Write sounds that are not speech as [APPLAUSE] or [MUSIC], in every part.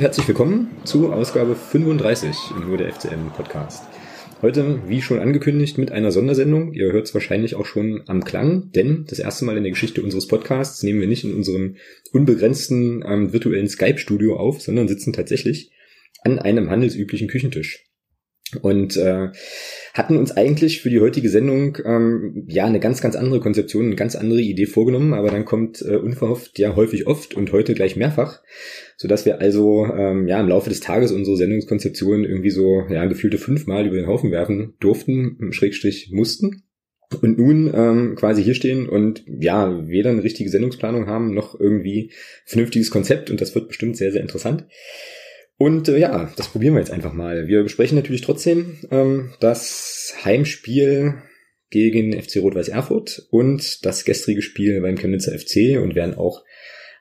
Und herzlich willkommen zu Ausgabe 35 im Nur der FCM Podcast. Heute, wie schon angekündigt, mit einer Sondersendung. Ihr hört es wahrscheinlich auch schon am Klang, denn das erste Mal in der Geschichte unseres Podcasts nehmen wir nicht in unserem unbegrenzten ähm, virtuellen Skype-Studio auf, sondern sitzen tatsächlich an einem handelsüblichen Küchentisch. Und äh, hatten uns eigentlich für die heutige Sendung ähm, ja eine ganz, ganz andere Konzeption, eine ganz andere Idee vorgenommen, aber dann kommt äh, unverhofft ja häufig oft und heute gleich mehrfach, so dass wir also ähm, ja im Laufe des Tages unsere Sendungskonzeption irgendwie so ja gefühlte fünfmal über den Haufen werfen durften, Schrägstrich mussten. Und nun ähm, quasi hier stehen und ja, weder eine richtige Sendungsplanung haben, noch irgendwie vernünftiges Konzept und das wird bestimmt sehr, sehr interessant. Und äh, ja, das probieren wir jetzt einfach mal. Wir besprechen natürlich trotzdem ähm, das Heimspiel gegen FC Rot-Weiß Erfurt und das gestrige Spiel beim Chemnitzer FC und werden auch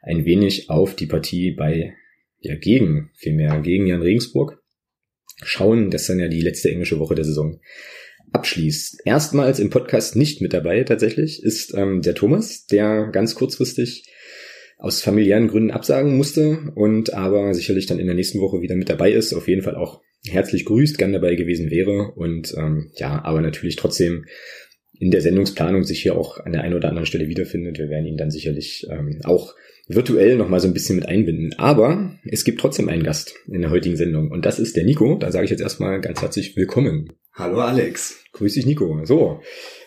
ein wenig auf die Partie bei, ja, gegen, vielmehr gegen Jan Regensburg schauen, das dann ja die letzte englische Woche der Saison abschließt. Erstmals im Podcast nicht mit dabei tatsächlich ist ähm, der Thomas, der ganz kurzfristig aus familiären Gründen absagen musste und aber sicherlich dann in der nächsten Woche wieder mit dabei ist, auf jeden Fall auch herzlich grüßt, gern dabei gewesen wäre und ähm, ja, aber natürlich trotzdem in der Sendungsplanung sich hier auch an der einen oder anderen Stelle wiederfindet. Wir werden ihn dann sicherlich ähm, auch virtuell nochmal so ein bisschen mit einbinden. Aber es gibt trotzdem einen Gast in der heutigen Sendung und das ist der Nico. Da sage ich jetzt erstmal ganz herzlich willkommen. Hallo Alex. Grüß dich Nico. So,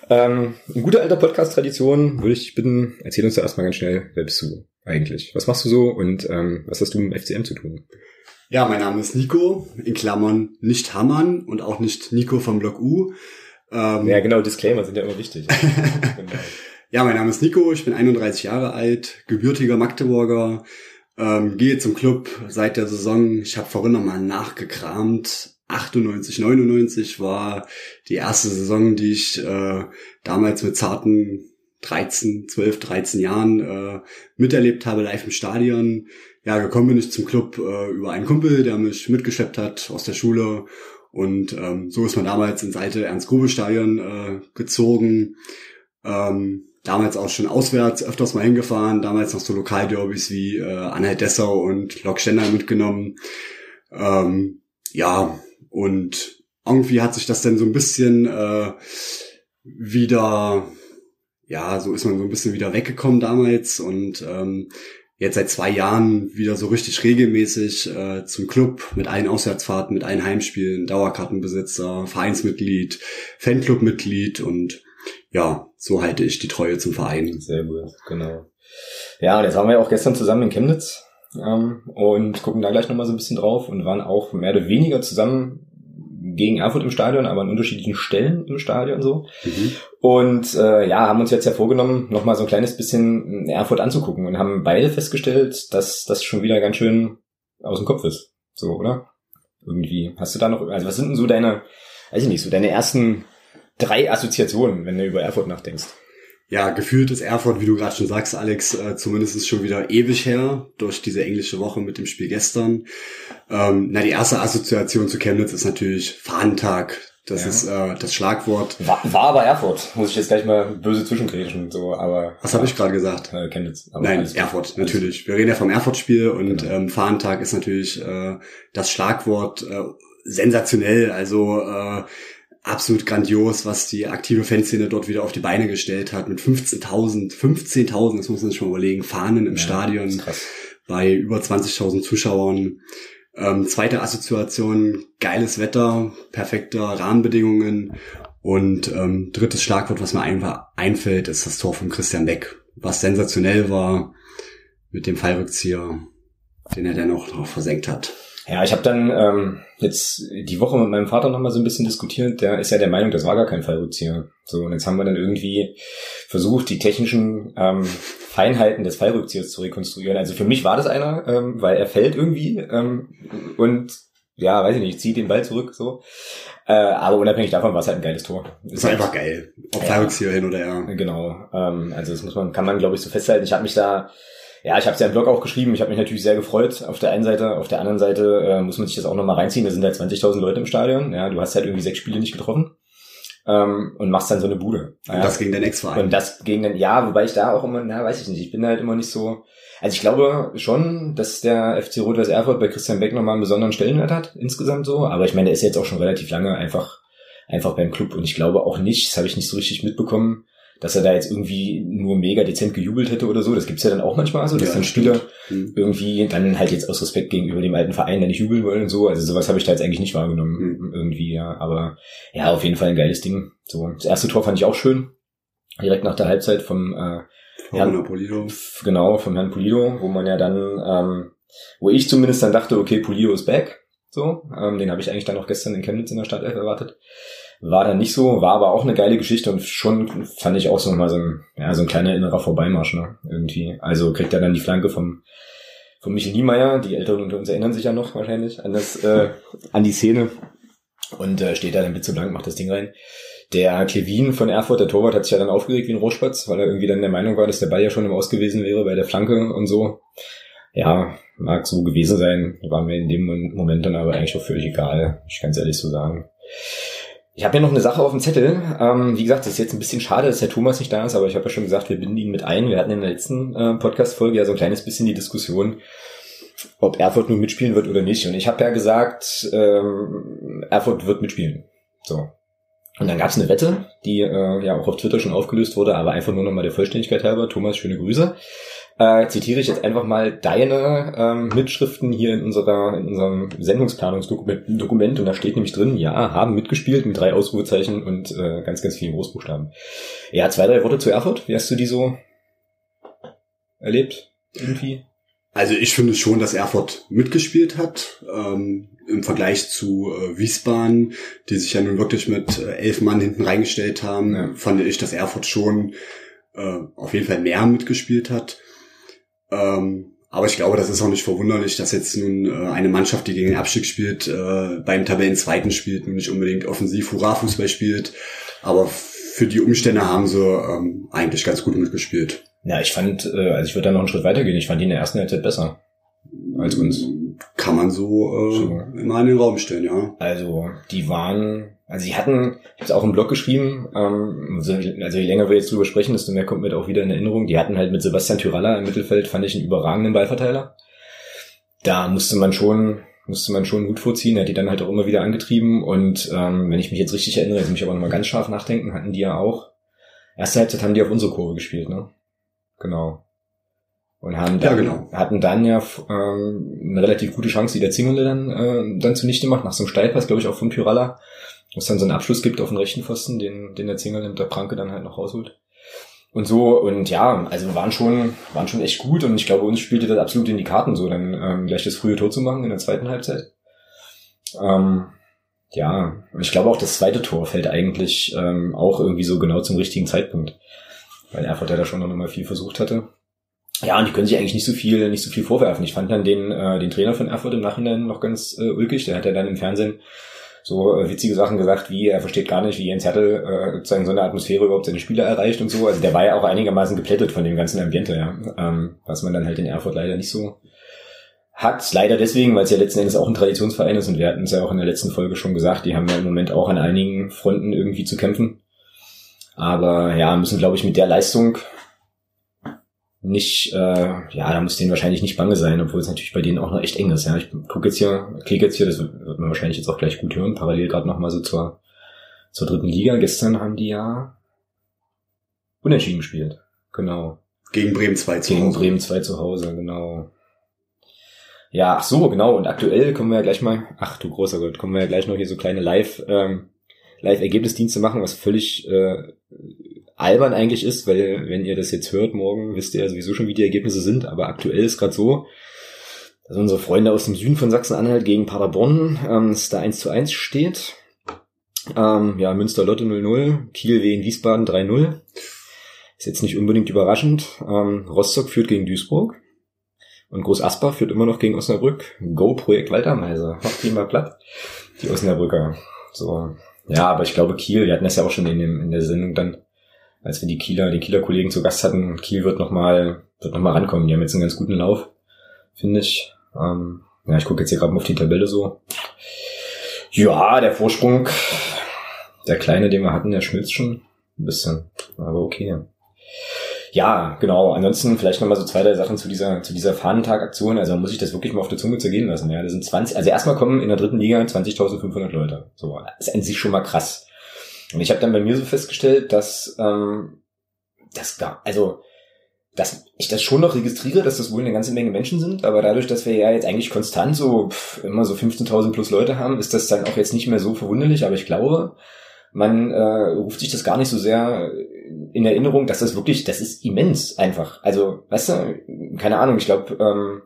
ähm, in guter alter Podcast-Tradition würde ich bitten, erzähl uns da erstmal ganz schnell, wer bist du eigentlich? Was machst du so und ähm, was hast du mit dem FCM zu tun? Ja, mein Name ist Nico, in Klammern nicht Hammann und auch nicht Nico vom Block U. Ähm, ja, genau, Disclaimer sind ja immer wichtig. [LAUGHS] genau. Ja, mein Name ist Nico, ich bin 31 Jahre alt, gebürtiger Magdeburger, ähm, gehe zum Club seit der Saison. Ich habe vorhin nochmal nachgekramt. 98, 99 war die erste Saison, die ich äh, damals mit zarten 13, 12, 13 Jahren äh, miterlebt habe, live im Stadion. Ja, gekommen bin ich zum Club äh, über einen Kumpel, der mich mitgeschleppt hat aus der Schule. Und ähm, so ist man damals ins alte Ernst-Grube-Stadion äh, gezogen. Ähm, damals auch schon auswärts öfters mal hingefahren. Damals noch so Lokalderbys wie äh, Anhalt-Dessau und Lok Stendal mitgenommen. Ähm, ja, und irgendwie hat sich das dann so ein bisschen äh, wieder ja, so ist man so ein bisschen wieder weggekommen damals und ähm, jetzt seit zwei Jahren wieder so richtig regelmäßig äh, zum Club mit allen Auswärtsfahrten, mit allen Heimspielen, Dauerkartenbesitzer, Vereinsmitglied, Fanclubmitglied und ja, so halte ich die Treue zum Verein. Sehr gut, genau. Ja, und jetzt waren wir ja auch gestern zusammen in Chemnitz ähm, und gucken da gleich nochmal so ein bisschen drauf und waren auch mehr oder weniger zusammen gegen Erfurt im Stadion, aber an unterschiedlichen Stellen im Stadion so. Mhm. Und äh, ja, haben uns jetzt ja vorgenommen, nochmal so ein kleines bisschen Erfurt anzugucken und haben beide festgestellt, dass das schon wieder ganz schön aus dem Kopf ist. So, oder? Irgendwie. Hast du da noch, also was sind denn so deine, weiß ich nicht, so deine ersten drei Assoziationen, wenn du über Erfurt nachdenkst? Ja, gefühlt ist Erfurt, wie du gerade schon sagst, Alex, äh, zumindest ist schon wieder ewig her durch diese englische Woche mit dem Spiel gestern. Ähm, na, die erste Assoziation zu Chemnitz ist natürlich Fahnentag. Das ja. ist äh, das Schlagwort. War, war aber Erfurt, muss ich jetzt gleich mal böse zwischengrätschen, so, aber. Was ja, habe ich gerade gesagt? Äh, Chemnitz. Nein, Erfurt, natürlich. Wir reden ja vom Erfurt-Spiel und genau. ähm, Fahnentag ist natürlich äh, das Schlagwort äh, sensationell. Also äh, absolut grandios, was die aktive Fanszene dort wieder auf die Beine gestellt hat mit 15.000, 15.000, das muss man sich schon überlegen, Fahnen im ja, Stadion bei über 20.000 Zuschauern. Ähm, zweite Assoziation, geiles Wetter, perfekte Rahmenbedingungen und ähm, drittes Schlagwort, was mir einfach einfällt, ist das Tor von Christian Beck, was sensationell war mit dem Fallrückzieher, den er dann auch noch versenkt hat. Ja, ich habe dann ähm, jetzt die Woche mit meinem Vater nochmal so ein bisschen diskutiert. Der ist ja der Meinung, das war gar kein Fallrückzieher. So, und jetzt haben wir dann irgendwie versucht, die technischen ähm, Feinheiten des Fallrückziehers zu rekonstruieren. Also für mich war das einer, ähm, weil er fällt irgendwie ähm, und ja, weiß ich nicht, zieht den Ball zurück so. Äh, aber unabhängig davon war es halt ein geiles Tor. Ist, ist halt, einfach geil. Ob ja, Fallrückzieher hin oder ja. Genau. Ähm, also das muss man, kann man glaube ich so festhalten. Ich habe mich da ja, ich habe es ja im Blog auch geschrieben. Ich habe mich natürlich sehr gefreut. Auf der einen Seite, auf der anderen Seite äh, muss man sich das auch nochmal reinziehen. Da sind halt 20.000 Leute im Stadion. Ja, du hast halt irgendwie sechs Spiele nicht getroffen ähm, und machst dann so eine Bude. Ja. Und das gegen den Ex-Verein. Und das gegen den, ja, wobei ich da auch immer, na, weiß ich nicht. Ich bin halt immer nicht so. Also ich glaube schon, dass der FC Rot-Weiß Erfurt bei Christian Beck nochmal einen besonderen Stellenwert hat, insgesamt so. Aber ich meine, der ist jetzt auch schon relativ lange einfach, einfach beim Club. Und ich glaube auch nicht, das habe ich nicht so richtig mitbekommen, dass er da jetzt irgendwie nur mega dezent gejubelt hätte oder so. Das gibt's ja dann auch manchmal so, dass ja, dann Spieler mhm. irgendwie dann halt jetzt aus Respekt gegenüber dem alten Verein dann nicht jubeln wollen und so. Also sowas habe ich da jetzt eigentlich nicht wahrgenommen mhm. irgendwie, ja. Aber ja, auf jeden Fall ein geiles Ding. So, das erste Tor fand ich auch schön. Direkt nach der Halbzeit vom äh, Herrn Polido. Genau, vom Herrn Polido, wo man ja dann, ähm, wo ich zumindest dann dachte, okay, Polido ist back. So, ähm, den habe ich eigentlich dann noch gestern in Chemnitz in der Stadt erwartet. War dann nicht so, war aber auch eine geile Geschichte und schon fand ich auch so mal so ein, ja, so ein kleiner innerer Vorbeimarsch, ne, irgendwie. Also kriegt er dann die Flanke vom, vom Michel Niemeyer, die Älteren unter uns erinnern sich ja noch wahrscheinlich an das, äh, [LAUGHS] an die Szene und äh, steht da dann bitte blank, macht das Ding rein. Der Kevin von Erfurt, der Torwart, hat sich ja dann aufgeregt wie ein Rohrspatz, weil er irgendwie dann der Meinung war, dass der Ball ja schon im Aus gewesen wäre bei der Flanke und so. Ja, mag so gewesen sein, war mir in dem Moment dann aber eigentlich auch völlig egal, ich kann es ehrlich so sagen. Ich habe ja noch eine Sache auf dem Zettel. Ähm, wie gesagt, das ist jetzt ein bisschen schade, dass der Thomas nicht da ist, aber ich habe ja schon gesagt, wir binden ihn mit ein. Wir hatten in der letzten äh, Podcast-Folge ja so ein kleines bisschen die Diskussion, ob Erfurt nun mitspielen wird oder nicht. Und ich habe ja gesagt, ähm, Erfurt wird mitspielen. So. Und dann gab es eine Wette, die äh, ja auch auf Twitter schon aufgelöst wurde, aber einfach nur nochmal der Vollständigkeit halber. Thomas, schöne Grüße äh, zitiere ich jetzt einfach mal deine ähm, Mitschriften hier in unserer in unserem Sendungsplanungsdokument und da steht nämlich drin, ja, haben mitgespielt mit drei Ausrufezeichen und äh, ganz, ganz vielen Großbuchstaben. Ja, zwei, drei Worte zu Erfurt. Wie hast du die so erlebt? Irgendwie? Also ich finde schon, dass Erfurt mitgespielt hat. Ähm, Im Vergleich zu äh, Wiesbaden, die sich ja nun wirklich mit äh, elf Mann hinten reingestellt haben, ja. fand ich, dass Erfurt schon äh, auf jeden Fall mehr mitgespielt hat. Ähm, aber ich glaube, das ist auch nicht verwunderlich, dass jetzt nun äh, eine Mannschaft, die gegen den Abstieg spielt, äh, beim Tabellenzweiten spielt und nicht unbedingt offensiv Hurra-Fußball spielt. Aber für die Umstände haben sie ähm, eigentlich ganz gut mitgespielt. Ja, ich fand, äh, also ich würde da noch einen Schritt weitergehen. Ich fand die in der ersten Halbzeit besser als uns. Kann man so, äh, so. immer in den Raum stellen, ja. Also die waren also sie hatten, ich habe es auch im Blog geschrieben, ähm, also je länger wir jetzt drüber sprechen, desto mehr kommt mir auch wieder in Erinnerung. Die hatten halt mit Sebastian Tyralla im Mittelfeld, fand ich einen überragenden Ballverteiler. Da musste man schon, musste man schon Mut vorziehen. Er hat die dann halt auch immer wieder angetrieben. Und ähm, wenn ich mich jetzt richtig erinnere, jetzt muss ich aber nochmal ganz scharf nachdenken, hatten die ja auch. Erste Halbzeit haben die auf unsere Kurve gespielt, ne? Genau. Und haben dann, ja, genau. hatten dann ja ähm, eine relativ gute Chance, die der Zingerle dann, äh, dann zunichte macht, nach so einem Steilpass, glaube ich, auch von Tyralla wo es dann so einen Abschluss gibt auf den rechten Pfosten, den, den der Zingel der Pranke dann halt noch rausholt. Und so, und ja, also waren schon, waren schon echt gut und ich glaube, uns spielte das absolut in die Karten, so dann ähm, gleich das frühe Tor zu machen in der zweiten Halbzeit. Ähm, ja, und ich glaube auch das zweite Tor fällt eigentlich ähm, auch irgendwie so genau zum richtigen Zeitpunkt. Weil Erfurt ja da schon noch mal viel versucht hatte. Ja, und die können sich eigentlich nicht so viel, nicht so viel vorwerfen. Ich fand dann den, äh, den Trainer von Erfurt im Nachhinein noch ganz äh, ulkig. Der hat ja dann im Fernsehen so äh, witzige Sachen gesagt, wie er versteht gar nicht, wie Jens Hertel äh, sozusagen so eine Atmosphäre überhaupt seine Spieler erreicht und so. Also der war ja auch einigermaßen geplättet von dem ganzen Ambiente, ja. Ähm, was man dann halt in Erfurt leider nicht so hat. Leider deswegen, weil es ja letzten Endes auch ein Traditionsverein ist und wir hatten es ja auch in der letzten Folge schon gesagt, die haben ja im Moment auch an einigen Fronten irgendwie zu kämpfen. Aber ja, müssen, glaube ich, mit der Leistung nicht, äh, ja, da muss denen wahrscheinlich nicht bange sein, obwohl es natürlich bei denen auch noch echt eng ist. Ja, ich gucke jetzt hier, klicke jetzt hier, das wird man wahrscheinlich jetzt auch gleich gut hören, parallel gerade nochmal so zur, zur dritten Liga. Gestern haben die ja unentschieden gespielt. Genau. Gegen Bremen 2 zu Gegen Hause. Gegen Bremen 2 zu Hause, genau. Ja, ach so, genau. Und aktuell kommen wir ja gleich mal, ach du großer Gott, kommen wir ja gleich noch hier so kleine Live, ähm, Live-Ergebnisdienste machen, was völlig äh, albern eigentlich ist, weil wenn ihr das jetzt hört morgen, wisst ihr ja sowieso schon, wie die Ergebnisse sind, aber aktuell ist gerade so, dass unsere Freunde aus dem Süden von Sachsen-Anhalt gegen Paderborn ähm, es da 1 zu 1 steht. Ähm, ja, Münster-Lotte 0-0, Kiel Wien Wiesbaden 3-0. Ist jetzt nicht unbedingt überraschend. Ähm, Rostock führt gegen Duisburg. Und Groß Asbach führt immer noch gegen Osnabrück. Go Projekt Waltermeise. Macht die mal platt. Die Osnabrücker. So. Ja, aber ich glaube Kiel, wir hatten das ja auch schon in, dem, in der Sendung dann als wir die Kieler, die Kieler Kollegen zu Gast hatten. Kiel wird nochmal, wird noch mal rankommen. Die haben jetzt einen ganz guten Lauf, finde ich. Ähm, ja, ich gucke jetzt hier gerade mal auf die Tabelle so. Ja, der Vorsprung, der kleine, den wir hatten, der schmilzt schon ein bisschen. Aber okay. Ja, genau. Ansonsten vielleicht nochmal so zwei, drei Sachen zu dieser, zu dieser Fahnentag-Aktion. Also muss ich das wirklich mal auf der Zunge zergehen lassen. Ja, das sind 20, also erstmal kommen in der dritten Liga 20.500 Leute. So, das ist an sich schon mal krass. Und ich habe dann bei mir so festgestellt, dass ähm, das gar, also dass ich das schon noch registriere, dass das wohl eine ganze Menge Menschen sind, aber dadurch, dass wir ja jetzt eigentlich konstant so pff, immer so 15.000 plus Leute haben, ist das dann auch jetzt nicht mehr so verwunderlich, aber ich glaube, man äh, ruft sich das gar nicht so sehr in Erinnerung, dass das wirklich, das ist immens einfach. Also, weißt du, keine Ahnung, ich glaube, ähm,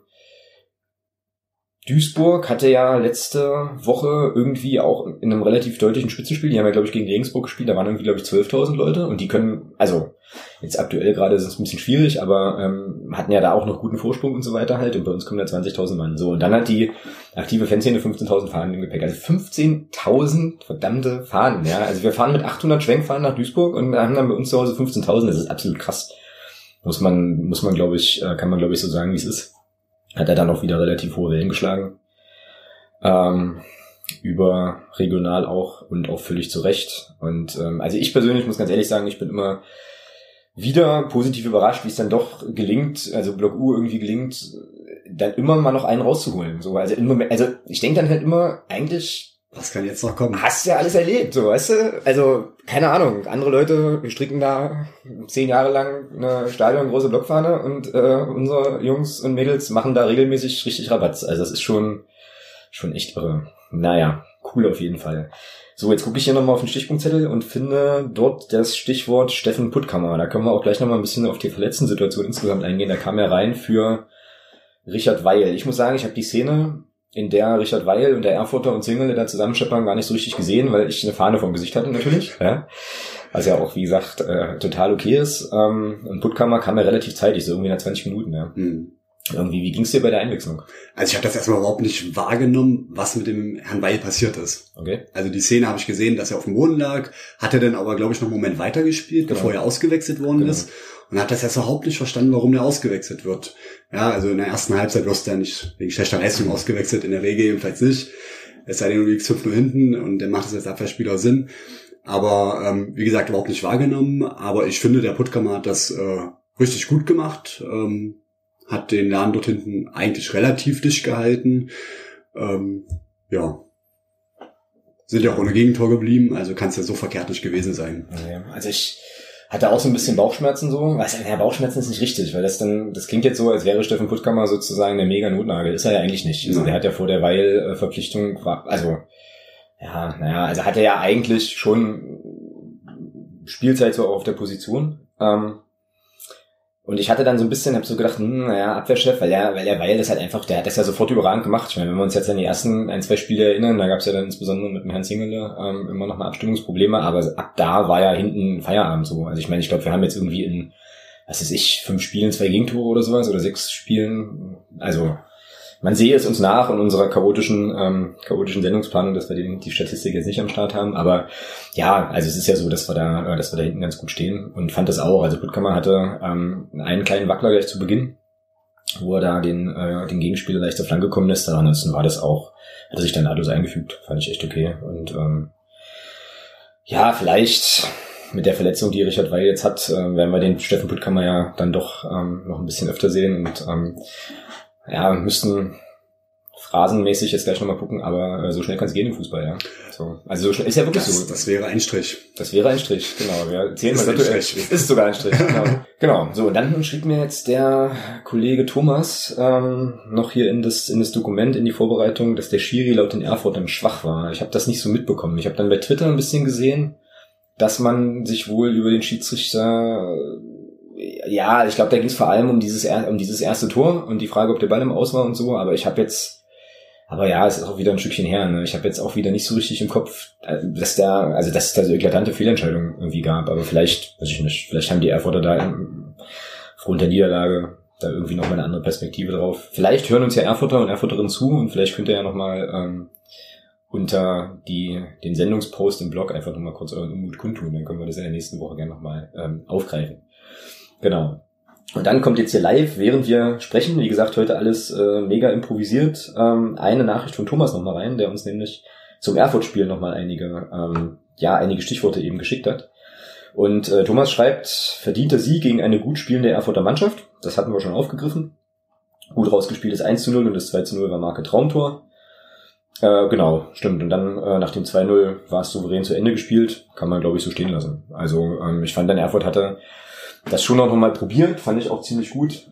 Duisburg hatte ja letzte Woche irgendwie auch in einem relativ deutlichen Spitzenspiel, die haben ja, glaube ich, gegen Regensburg gespielt, da waren irgendwie, glaube ich, 12.000 Leute und die können, also jetzt aktuell gerade ist es ein bisschen schwierig, aber ähm, hatten ja da auch noch guten Vorsprung und so weiter halt und bei uns kommen da 20.000 Mann. So, und dann hat die aktive Fanszene 15.000 Fahnen im Gepäck. Also 15.000 verdammte Fahnen, ja. Also wir fahren mit 800 Schwenkfahnen nach Duisburg und haben dann bei uns zu Hause 15.000, das ist absolut krass. Muss man, muss man, glaube ich, äh, kann man, glaube ich, so sagen, wie es ist hat er dann auch wieder relativ hohe Wellen geschlagen. Ähm, über regional auch und auch völlig zu Recht. Und ähm, also ich persönlich muss ganz ehrlich sagen, ich bin immer wieder positiv überrascht, wie es dann doch gelingt, also Block U irgendwie gelingt, dann immer mal noch einen rauszuholen. So, also, im Moment, also ich denke dann halt immer, eigentlich was kann jetzt noch kommen? Hast ja alles erlebt, so, weißt du? Also, keine Ahnung. Andere Leute stricken da zehn Jahre lang eine Stadion große Blockfahne und äh, unsere Jungs und Mädels machen da regelmäßig richtig Rabatz. Also, das ist schon, schon echt irre. Naja, cool auf jeden Fall. So, jetzt gucke ich hier nochmal auf den Stichpunktzettel und finde dort das Stichwort Steffen Puttkammer. Da können wir auch gleich nochmal ein bisschen auf die verletzten Situation insgesamt eingehen. Da kam er rein für Richard Weil. Ich muss sagen, ich habe die Szene in der Richard Weil und der Erfurter und Single da zusammenscheppern gar nicht so richtig gesehen, weil ich eine Fahne vom Gesicht hatte natürlich. Ja. Was ja auch, wie gesagt, äh, total okay ist. Ähm, und Puttkammer kam ja relativ zeitig, so irgendwie nach 20 Minuten. Ja. Mhm. Irgendwie, wie ging's dir bei der Einwechslung? Also ich habe das erstmal überhaupt nicht wahrgenommen, was mit dem Herrn Weil passiert ist. Okay. Also die Szene habe ich gesehen, dass er auf dem Boden lag, hat er dann aber, glaube ich, noch einen Moment weitergespielt, genau. bevor er ausgewechselt worden genau. ist und hat das erst überhaupt nicht verstanden, warum der ausgewechselt wird. Ja, also in der ersten Halbzeit wirst du ja nicht wegen schlechter Leistung ausgewechselt, in der Regel jedenfalls nicht. Es sei denn, du liegst 5 nur hinten und dann macht es als Abwehrspieler Sinn. Aber ähm, wie gesagt, überhaupt nicht wahrgenommen. Aber ich finde, der Puttkammer hat das äh, richtig gut gemacht. Ähm, hat den Laden dort hinten eigentlich relativ dicht gehalten. Ähm, ja. Sind ja auch ohne Gegentor geblieben, also kann es ja so verkehrt nicht gewesen sein. Also ich hatte auch so ein bisschen Bauchschmerzen so. Weiß ja, Bauchschmerzen ist nicht richtig, weil das dann, das klingt jetzt so, als wäre Steffen Puttkammer sozusagen der mega Notnagel. Ist er ja eigentlich nicht. Also der hat ja vor der Weil-Verpflichtung, also, ja, naja, also hat er ja eigentlich schon Spielzeit so auf der Position. Ähm, und ich hatte dann so ein bisschen, hab so gedacht, hm, naja, Abwehrchef, weil er, weil er Weil das halt einfach, der hat das ja sofort überragend gemacht. Ich meine, wenn wir uns jetzt an die ersten ein, zwei Spiele erinnern, da gab es ja dann insbesondere mit dem Herrn Singele ähm, immer noch mal Abstimmungsprobleme, aber ab da war ja hinten Feierabend so. Also ich meine, ich glaube, wir haben jetzt irgendwie in, was weiß ich, fünf Spielen zwei Gegentore oder sowas oder sechs Spielen. Also man sehe es uns nach in unserer chaotischen, ähm, chaotischen Sendungsplanung, dass wir den, die Statistik jetzt nicht am Start haben. Aber ja, also es ist ja so, dass wir da, äh, dass wir da hinten ganz gut stehen und fand das auch. Also Puttkammer hatte ähm, einen kleinen Wackler gleich zu Beginn, wo er da den, äh, den Gegenspieler leicht zur Flanke kommen lässt. Aber ansonsten war das auch, hat er sich dann nahtlos eingefügt. Fand ich echt okay. Und ähm, ja, vielleicht mit der Verletzung, die Richard Weil jetzt hat, äh, werden wir den Steffen Puttkammer ja dann doch ähm, noch ein bisschen öfter sehen und ähm, ja, müssten phrasenmäßig jetzt gleich nochmal gucken, aber äh, so schnell kann es gehen im Fußball, ja. So, also so schnell, ist ja wirklich das, so. Das wäre ein Strich. Das wäre ein Strich, genau. Wir zählen mal virtuell. Ist sogar ein Strich, [LAUGHS] genau. genau. So, und dann schrieb mir jetzt der Kollege Thomas ähm, noch hier in das, in das Dokument, in die Vorbereitung, dass der Schiri laut den Erfurtern schwach war. Ich habe das nicht so mitbekommen. Ich habe dann bei Twitter ein bisschen gesehen, dass man sich wohl über den Schiedsrichter ja, ich glaube, da ging es vor allem um dieses, um dieses erste Tor und die Frage, ob der Ball im Aus war und so, aber ich habe jetzt, aber ja, es ist auch wieder ein Stückchen her, ne? Ich habe jetzt auch wieder nicht so richtig im Kopf, äh, dass da, also dass es da so eklatante Fehlentscheidungen irgendwie gab, aber vielleicht, weiß ich nicht, vielleicht haben die Erfurter da aufgrund der Niederlage da irgendwie noch mal eine andere Perspektive drauf. Vielleicht hören uns ja Erfurter und Erfurterinnen zu und vielleicht könnt ihr ja noch mal ähm, unter die, den Sendungspost im Blog einfach nochmal kurz euren Unmut kundtun. Dann können wir das in der nächsten Woche gerne nochmal ähm, aufgreifen. Genau. Und dann kommt jetzt hier live, während wir sprechen, wie gesagt, heute alles äh, mega improvisiert, ähm, eine Nachricht von Thomas nochmal rein, der uns nämlich zum Erfurt-Spiel nochmal einige, ähm, ja, einige Stichworte eben geschickt hat. Und äh, Thomas schreibt, verdienter Sieg gegen eine gut spielende Erfurter Mannschaft. Das hatten wir schon aufgegriffen. Gut rausgespieltes 1 zu 0 und das 2 zu 0 war Marke Traumtor. Äh, genau, stimmt. Und dann äh, nach dem 2-0 war es souverän zu Ende gespielt. Kann man, glaube ich, so stehen lassen. Also ähm, ich fand dann Erfurt hatte das schon noch mal probiert. Fand ich auch ziemlich gut.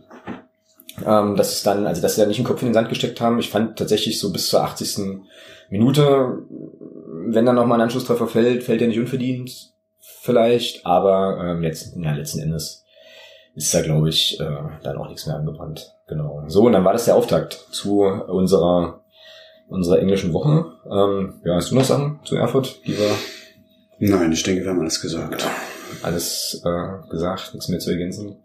Ähm, dass es dann, also dass sie da nicht den Kopf in den Sand gesteckt haben. Ich fand tatsächlich so bis zur 80. Minute, wenn dann noch mal ein Anschlusstreffer fällt, fällt er nicht unverdient vielleicht. Aber ähm, jetzt, ja, letzten Endes ist da, glaube ich, äh, dann auch nichts mehr angebrannt. Genau. So, und dann war das der Auftakt zu unserer unserer englischen Woche. Ähm, ja, hast du noch Sachen zu Erfurt, die wir Nein, ich denke, wir haben alles gesagt. Alles äh, gesagt, nichts mehr zu ergänzen.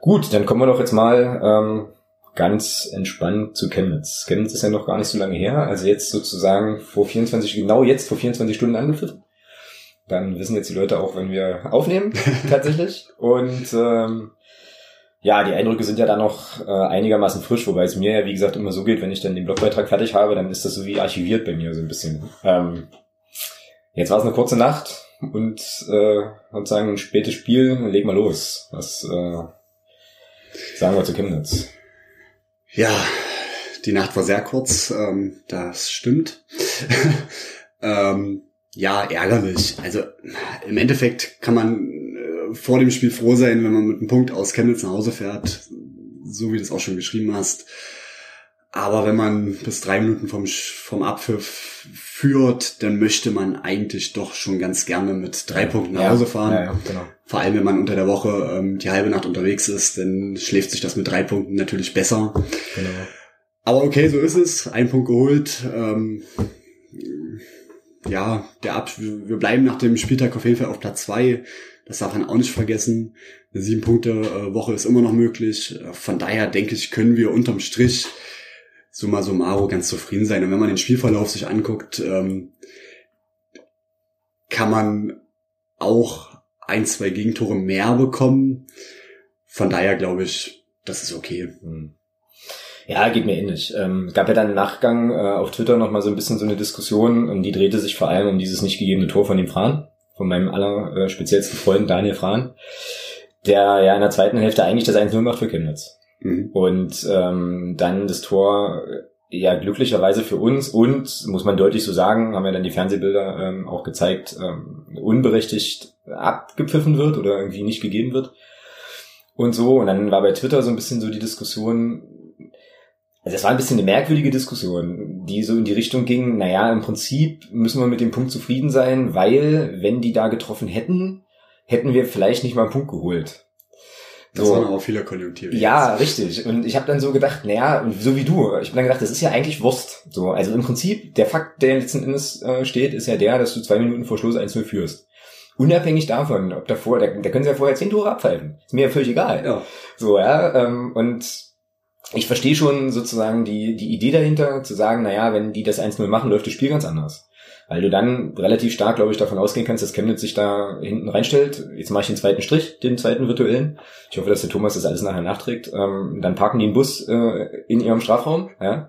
Gut, dann kommen wir doch jetzt mal ähm, ganz entspannt zu Chemnitz. Chemnitz ist ja noch gar nicht so lange her, also jetzt sozusagen vor 24, genau jetzt vor 24 Stunden angepfiffen. Dann wissen jetzt die Leute auch, wenn wir aufnehmen, [LAUGHS] tatsächlich. Und ähm, ja, die Eindrücke sind ja dann noch äh, einigermaßen frisch, wobei es mir ja, wie gesagt, immer so geht, wenn ich dann den Blogbeitrag fertig habe, dann ist das so wie archiviert bei mir so ein bisschen. Ähm, jetzt war es eine kurze Nacht und äh, sozusagen ein spätes Spiel. Leg mal los. Was äh, sagen wir zu Chemnitz? Ja, die Nacht war sehr kurz, ähm, das stimmt. [LAUGHS] ähm, ja, ärgerlich. Also im Endeffekt kann man äh, vor dem Spiel froh sein, wenn man mit einem Punkt aus Chemnitz nach Hause fährt, so wie du es auch schon geschrieben hast. Aber wenn man bis drei Minuten vom, vom Abpfiff führt, dann möchte man eigentlich doch schon ganz gerne mit drei Punkten nach Hause fahren. Ja, ja, genau. Vor allem, wenn man unter der Woche ähm, die halbe Nacht unterwegs ist, dann schläft sich das mit drei Punkten natürlich besser. genau. Aber okay, so ist es. Ein Punkt geholt. Ähm, ja, der Ab wir bleiben nach dem Spieltag auf jeden Fall auf Platz zwei. Das darf man auch nicht vergessen. Eine sieben Punkte äh, Woche ist immer noch möglich. Äh, Von daher denke ich, können wir unterm Strich summa summarum ganz zufrieden sein. Und wenn man den Spielverlauf sich anguckt, ähm, kann man auch ein, zwei Gegentore mehr bekommen. Von daher glaube ich, das ist okay. Hm. Ja, geht mir ähnlich. Ähm, gab ja dann im Nachgang äh, auf Twitter noch mal so ein bisschen so eine Diskussion und die drehte sich vor allem um dieses nicht gegebene Tor von dem Fran, von meinem aller äh, speziellsten Freund Daniel Fran, der ja in der zweiten Hälfte eigentlich das 1-0 macht für Chemnitz. Mhm. Und ähm, dann das Tor äh, ja glücklicherweise für uns und, muss man deutlich so sagen, haben ja dann die Fernsehbilder ähm, auch gezeigt, ähm, unberechtigt abgepfiffen wird oder irgendwie nicht gegeben wird. Und so, und dann war bei Twitter so ein bisschen so die Diskussion, also das war ein bisschen eine merkwürdige Diskussion, die so in die Richtung ging, naja, im Prinzip müssen wir mit dem Punkt zufrieden sein, weil wenn die da getroffen hätten, hätten wir vielleicht nicht mal einen Punkt geholt. Das So. waren aber viele Konjunktive. Ja, richtig. Und ich habe dann so gedacht, naja, so wie du, ich habe dann gedacht, das ist ja eigentlich Wurst. So, also im Prinzip, der Fakt, der letzten Endes äh, steht, ist ja der, dass du zwei Minuten vor Schluss 1-0 führst. Unabhängig davon, ob davor, da, da können sie ja vorher zehn Tore abpfeifen. Ist mir ja völlig egal. Ja. So, ja, ähm, und ich verstehe schon sozusagen die, die Idee dahinter, zu sagen, naja, wenn die das 1-0 machen, läuft das Spiel ganz anders. Weil du dann relativ stark, glaube ich, davon ausgehen kannst, dass Chemnitz sich da hinten reinstellt. Jetzt mache ich den zweiten Strich, den zweiten virtuellen. Ich hoffe, dass der Thomas das alles nachher nachträgt. Ähm, dann parken die einen Bus äh, in ihrem Strafraum, ja.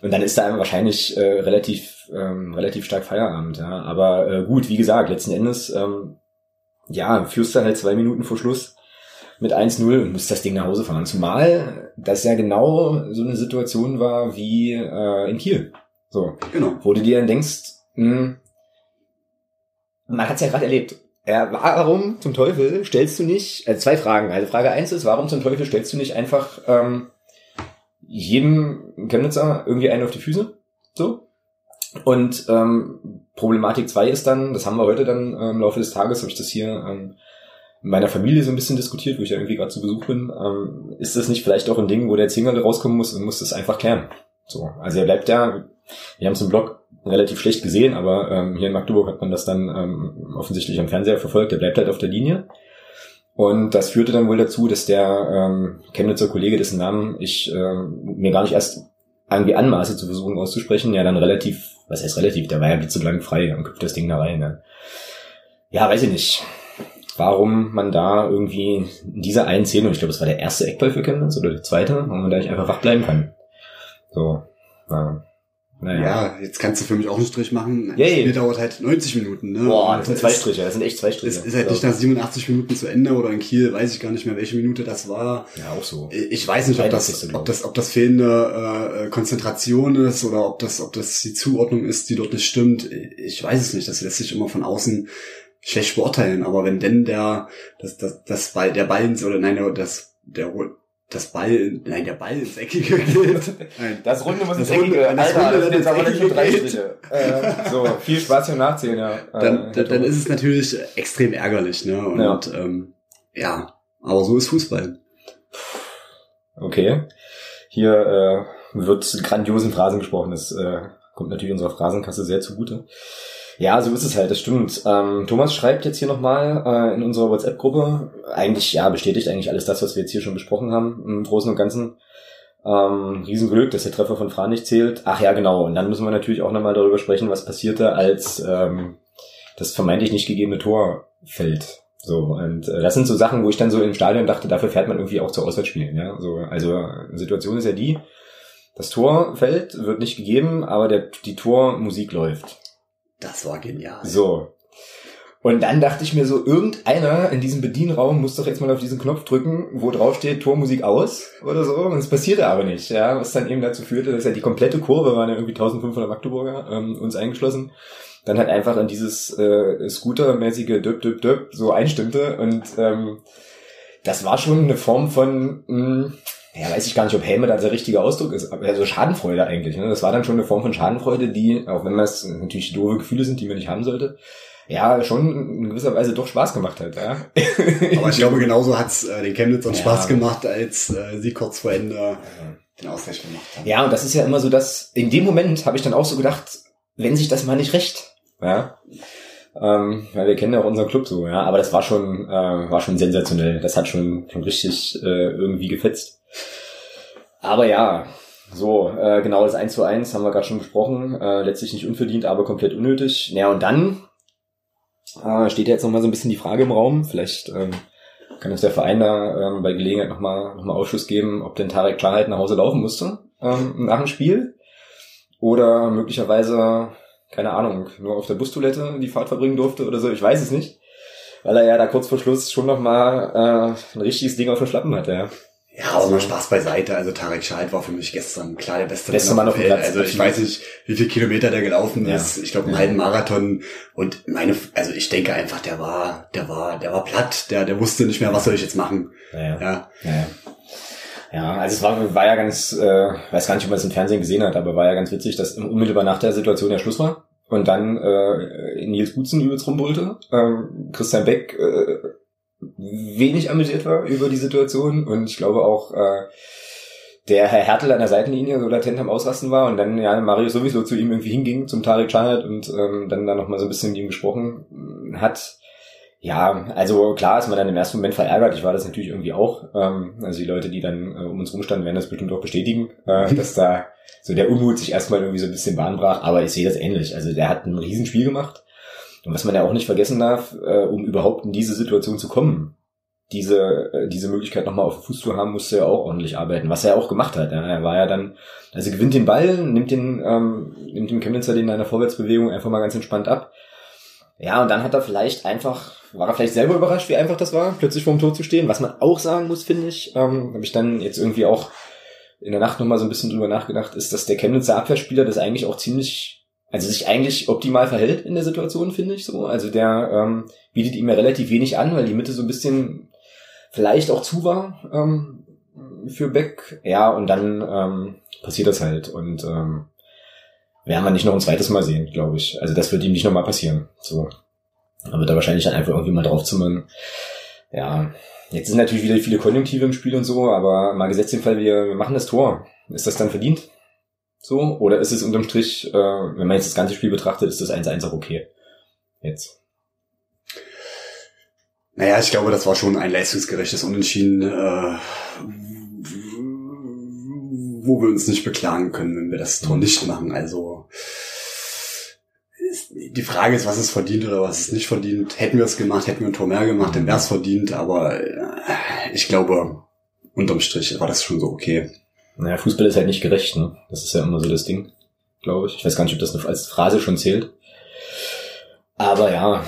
Und dann ist da wahrscheinlich äh, relativ, ähm, relativ stark Feierabend, ja. Aber äh, gut, wie gesagt, letzten Endes, ähm, ja, führst du halt zwei Minuten vor Schluss mit 1-0 und musst das Ding nach Hause fahren. Zumal das ja genau so eine Situation war wie äh, in Kiel. So, Genau. wo du dir dann denkst, hm, man hat es ja gerade erlebt. Ja, warum zum Teufel stellst du nicht, also zwei Fragen. Also Frage eins ist, warum zum Teufel stellst du nicht einfach ähm, jedem Chemnitzer irgendwie einen auf die Füße? So. Und ähm, Problematik zwei ist dann, das haben wir heute dann äh, im Laufe des Tages, habe ich das hier ähm, meiner Familie so ein bisschen diskutiert, wo ich ja irgendwie gerade zu Besuch bin. Ähm, ist das nicht vielleicht auch ein Ding, wo der Zingerle rauskommen muss und muss das einfach klären? So, also er bleibt ja, wir haben es im Blog relativ schlecht gesehen, aber ähm, hier in Magdeburg hat man das dann ähm, offensichtlich am Fernseher verfolgt, der bleibt halt auf der Linie. Und das führte dann wohl dazu, dass der ähm, Chemnitzer Kollege, dessen Namen ich ähm, mir gar nicht erst irgendwie anmaße zu versuchen auszusprechen, ja dann relativ, was heißt relativ, der war ja blitzeblank frei und köpft das Ding da rein. Ne? Ja, weiß ich nicht. Warum man da irgendwie in dieser einen Szene, und ich glaube, es war der erste Eckball für Chemnitz oder der zweite, warum man da nicht einfach wach bleiben kann. So, ja. Naja. Ja, jetzt kannst du für mich auch einen Strich machen. Das yeah, Spiel dauert halt 90 Minuten. Ne? Boah, das sind zwei Striche, das sind echt zwei Striche. Es ist halt nicht nach 87 Minuten zu Ende oder in Kiel, weiß ich gar nicht mehr, welche Minute das war. Ja, auch so. Ich weiß nicht, ob das, ob das, ob das fehlende äh, Konzentration ist oder ob das, ob das die Zuordnung ist, die dort nicht stimmt. Ich weiß es nicht. Das lässt sich immer von außen schlecht beurteilen. Aber wenn denn der, das, das, das Ball, der Ball ins, oder nein, das, der das Ball, nein, der Ball ins Eckige geht. [LAUGHS] Nein. Das Runde muss ins Eckige, Alter, das, Runde das sind jetzt aber nicht nur drei Striche. Äh, [LAUGHS] so, viel Spaß beim Nachzählen, ja. Dann, äh, dann ist es natürlich extrem ärgerlich, ne? Und ja, ähm, ja aber so ist Fußball. Okay. Hier äh, wird grandiosen Phrasen gesprochen, das äh, kommt natürlich unserer Phrasenkasse sehr zugute. Ja, so ist es halt, das stimmt. Ähm, Thomas schreibt jetzt hier nochmal äh, in unserer WhatsApp-Gruppe, eigentlich, ja, bestätigt eigentlich alles das, was wir jetzt hier schon besprochen haben, im Großen und Ganzen. Ähm, Riesenglück, dass der Treffer von Fran nicht zählt. Ach ja, genau. Und dann müssen wir natürlich auch nochmal darüber sprechen, was passierte, als ähm, das vermeintlich nicht gegebene Tor fällt. So, und äh, das sind so Sachen, wo ich dann so im Stadion dachte, dafür fährt man irgendwie auch zu Auswärtsspielen. Ja? So, also Situation ist ja die, das Tor fällt, wird nicht gegeben, aber der, die Tormusik läuft. Das war genial. So. Und dann dachte ich mir so, irgendeiner in diesem Bedienraum muss doch jetzt mal auf diesen Knopf drücken, wo drauf steht Tormusik aus oder so. Und es passierte aber nicht, ja. Was dann eben dazu führte, dass ja die komplette Kurve, waren ja irgendwie 1500 Magdeburger, ähm, uns eingeschlossen, dann halt einfach in dieses äh, Scooter-mäßige Döp, Döp, Döp so einstimmte. Und ähm, das war schon eine Form von, mh, hm, ja, weiß ich gar nicht, ob Helme da der richtige Ausdruck ist, aber also Schadenfreude eigentlich. Ne? Das war dann schon eine Form von Schadenfreude, die, auch wenn das natürlich doofe Gefühle sind, die man nicht haben sollte, ja, schon in gewisser Weise doch Spaß gemacht hat. Ja. [LAUGHS] aber ich glaube, genauso hat's äh, den Chemnitzern ja. Spaß gemacht, als äh, sie kurz vor Ende ja. den Ausgleich gemacht haben. Ja, und das ist ja immer so, dass in dem Moment habe ich dann auch so gedacht, wenn sich das mal nicht recht, ja, ähm, weil wir kennen ja auch unseren Club so, ja, aber das war schon, äh, war schon sensationell. Das hat schon, schon richtig äh, irgendwie gefetzt. Aber ja, so, äh, genau das 1 zu 1 haben wir gerade schon besprochen. Äh, letztlich nicht unverdient, aber komplett unnötig. Ja, und dann äh, steht jetzt nochmal so ein bisschen die Frage im Raum. Vielleicht ähm, kann uns der Verein da ähm, bei Gelegenheit nochmal noch mal Ausschuss geben, ob denn Tarek Klarheit nach Hause laufen musste ähm, nach dem Spiel. Oder möglicherweise, keine Ahnung, nur auf der Bustoilette die Fahrt verbringen durfte oder so. Ich weiß es nicht. Weil er ja da kurz vor Schluss schon nochmal äh, ein richtiges Ding auf den Schlappen hatte, ja. Ja, aber mal Spaß beiseite. Also Tarek Schalt war für mich gestern klar der beste, beste Mann auf dem Platz. Also ich weiß nicht, wie viele Kilometer der gelaufen ja. ist. Ich glaube, einen ja. halben Marathon. Und meine, also ich denke einfach, der war, der war, der war platt. Der, der wusste nicht mehr, was soll ich jetzt machen. Ja. Ja. ja. ja. also es war, war ja ganz, äh, weiß gar nicht, ob man es im Fernsehen gesehen hat, aber war ja ganz witzig, dass unmittelbar nach der Situation der Schluss war. Und dann äh, Nils Butzen übelst rumbrüllte. Ähm, Christian Beck äh, wenig amüsiert war über die Situation und ich glaube auch äh, der Herr Hertel an der Seitenlinie so latent am Ausrasten war und dann ja Mario sowieso zu ihm irgendwie hinging zum Tarek Chahat und ähm, dann da nochmal so ein bisschen mit ihm gesprochen hat. Ja, also klar ist man dann im ersten Moment verärgert. Ich war das natürlich irgendwie auch. Ähm, also die Leute, die dann äh, um uns rumstanden, werden das bestimmt auch bestätigen, äh, mhm. dass da so der Unmut sich erstmal irgendwie so ein bisschen Bahn brach. Aber ich sehe das ähnlich. Also der hat ein Riesenspiel gemacht und was man ja auch nicht vergessen darf, äh, um überhaupt in diese Situation zu kommen, diese, äh, diese Möglichkeit nochmal auf den Fuß zu haben, musste er auch ordentlich arbeiten, was er auch gemacht hat. Er war ja dann, also gewinnt den Ball, nimmt den, ähm, nimmt dem Chemnitzer den in einer Vorwärtsbewegung einfach mal ganz entspannt ab. Ja, und dann hat er vielleicht einfach, war er vielleicht selber überrascht, wie einfach das war, plötzlich vorm Tor zu stehen. Was man auch sagen muss, finde ich, ähm, habe ich dann jetzt irgendwie auch in der Nacht nochmal so ein bisschen drüber nachgedacht, ist, dass der Chemnitzer Abwehrspieler das eigentlich auch ziemlich also sich eigentlich optimal verhält in der Situation, finde ich so. Also der ähm, bietet ihm ja relativ wenig an, weil die Mitte so ein bisschen vielleicht auch zu war ähm, für Beck. Ja, und dann ähm, passiert das halt. Und ähm, werden wir nicht noch ein zweites Mal sehen, glaube ich. Also das wird ihm nicht nochmal passieren. So. Da wird er wahrscheinlich dann einfach irgendwie mal draufzimmern. Ja, jetzt sind natürlich wieder viele Konjunktive im Spiel und so, aber mal gesetzt den Fall, wir, wir machen das Tor. Ist das dann verdient? So, oder ist es unterm Strich, äh, wenn man jetzt das ganze Spiel betrachtet, ist das 1-1 auch okay? Jetzt. Naja, ich glaube, das war schon ein leistungsgerechtes Unentschieden, äh, wo wir uns nicht beklagen können, wenn wir das Tor nicht machen. Also die Frage ist, was ist verdient oder was ist nicht verdient. Hätten wir es gemacht, hätten wir ein Tor mehr gemacht, dann wäre es verdient. Aber äh, ich glaube, unterm Strich war das schon so okay. Naja, Fußball ist halt nicht gerecht, ne? Das ist ja immer so das Ding. glaube ich. Ich weiß gar nicht, ob das als Phrase schon zählt. Aber ja,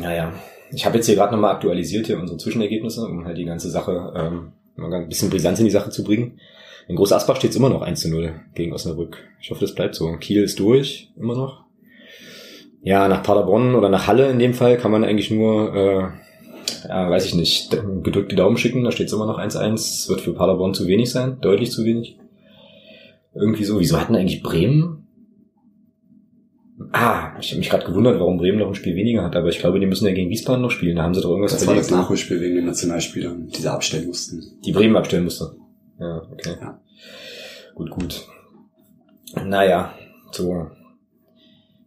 naja. Ich habe jetzt hier gerade nochmal aktualisiert hier unsere Zwischenergebnisse, um halt die ganze Sache ähm, mal ein bisschen Brisanz in die Sache zu bringen. In Groß Asbach steht es immer noch 1 zu 0 gegen Osnabrück. Ich hoffe, das bleibt so. Kiel ist durch, immer noch. Ja, nach Paderborn oder nach Halle in dem Fall kann man eigentlich nur, äh, ja, weiß ich nicht, gedrückte Daumen schicken. Da steht es immer noch 1-1. Wird für Paderborn zu wenig sein, deutlich zu wenig. Irgendwie so. Wieso hatten eigentlich Bremen Ah, ich habe mich gerade gewundert, warum Bremen noch ein Spiel weniger hat, aber ich glaube, die müssen ja gegen Wiesbaden noch spielen. Da haben sie doch irgendwas Das verlegt. war das Nachholspiel wegen den Nationalspielern, die sie abstellen mussten. Die Bremen abstellen mussten. Ja, okay. Ja. Gut, gut. Naja, so.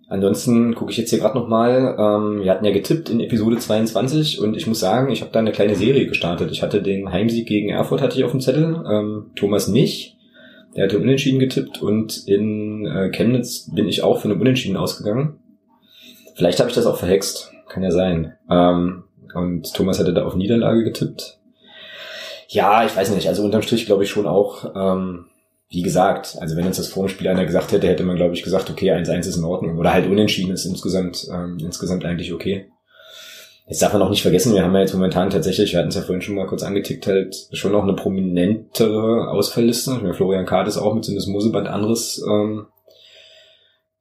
Ansonsten gucke ich jetzt hier gerade nochmal. Ähm, wir hatten ja getippt in Episode 22 und ich muss sagen, ich habe da eine kleine Serie gestartet. Ich hatte den Heimsieg gegen Erfurt hatte ich auf dem Zettel, ähm, Thomas nicht. Der hatte Unentschieden getippt und in äh, Chemnitz bin ich auch für eine Unentschieden ausgegangen. Vielleicht habe ich das auch verhext. Kann ja sein. Ähm, und Thomas hatte da auf Niederlage getippt. Ja, ich weiß nicht. Also unterm Strich glaube ich schon auch, ähm, wie gesagt, also wenn uns das vor dem Spiel einer gesagt hätte, hätte man glaube ich gesagt, okay, 1-1 ist in Ordnung. Oder halt unentschieden ist insgesamt, ähm, insgesamt eigentlich okay. Jetzt darf man auch nicht vergessen, wir haben ja jetzt momentan tatsächlich, wir hatten es ja vorhin schon mal kurz angetickt, halt schon noch eine prominentere Ausfallliste. Ich meine, Florian Kart ist auch mit so einem Moseband anderes ähm,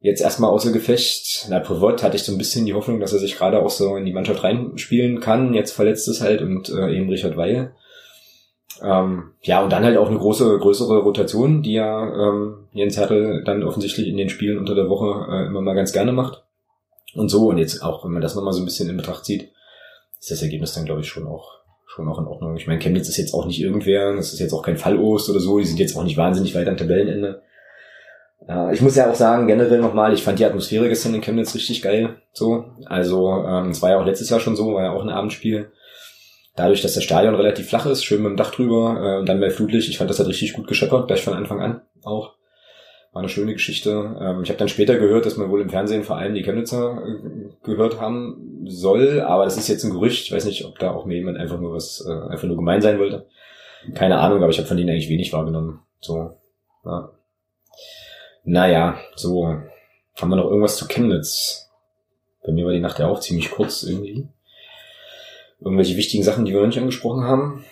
jetzt erstmal außer Gefecht. Na, Pivot hatte ich so ein bisschen die Hoffnung, dass er sich gerade auch so in die Mannschaft reinspielen kann. Jetzt verletzt es halt und äh, eben Richard Weihe. Ähm, ja, und dann halt auch eine große, größere Rotation, die ja ähm, Jens Hertel dann offensichtlich in den Spielen unter der Woche äh, immer mal ganz gerne macht. Und so, und jetzt auch, wenn man das nochmal so ein bisschen in Betracht zieht, ist das Ergebnis dann, glaube ich, schon auch schon auch in Ordnung. Ich meine, Chemnitz ist jetzt auch nicht irgendwer, das ist jetzt auch kein Fallost oder so, die sind jetzt auch nicht wahnsinnig weit am Tabellenende. Ja, ich muss ja auch sagen, generell nochmal, ich fand die Atmosphäre gestern in Chemnitz richtig geil. So, also ähm, es war ja auch letztes Jahr schon so, war ja auch ein Abendspiel. Dadurch, dass das Stadion relativ flach ist, schön mit dem Dach drüber äh, und dann bei Flutlicht, ich fand das hat richtig gut gescheppert, gleich von Anfang an auch. War eine schöne Geschichte. Ähm, ich habe dann später gehört, dass man wohl im Fernsehen vor allem die Chemnitzer äh, gehört haben soll, aber das ist jetzt ein Gerücht. Ich weiß nicht, ob da auch mir jemand einfach nur was, äh, einfach nur gemein sein wollte. Keine Ahnung, aber ich habe von denen eigentlich wenig wahrgenommen. So, ja. Naja, so. Haben wir noch irgendwas zu Chemnitz? Bei mir war die Nacht ja auch ziemlich kurz irgendwie. Irgendwelche wichtigen Sachen, die wir noch nicht angesprochen haben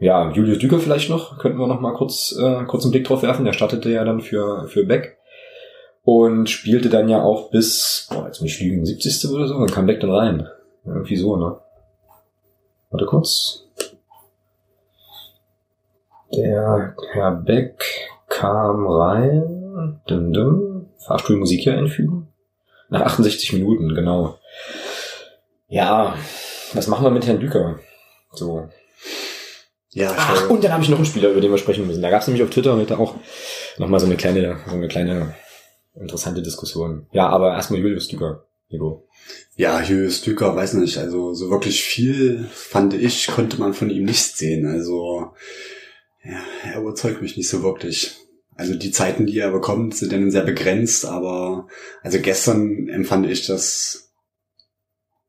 ja, Julius Düker vielleicht noch, könnten wir noch mal kurz, äh, kurz einen Blick drauf werfen. Der startete ja dann für, für Beck und spielte dann ja auch bis, boah, jetzt muss ich lügen, 70. oder so, dann kam Beck dann rein. Irgendwie so, ne? Warte kurz. Der Herr Beck kam rein. Dum -dum. Fahrstuhlmusik hier einfügen. Nach 68 Minuten, genau. Ja, was machen wir mit Herrn Düker? So, ja, Ach, und dann habe ich noch einen Spieler, über den wir sprechen müssen. Da gab es nämlich auf Twitter heute auch nochmal so eine kleine, so eine kleine interessante Diskussion. Ja, aber erstmal Julius Düker, Nico. Ja, Julius Düker, weiß nicht, also so wirklich viel, fand ich, konnte man von ihm nicht sehen. Also, ja, er überzeugt mich nicht so wirklich. Also die Zeiten, die er bekommt, sind dann sehr begrenzt, aber also gestern empfand ich das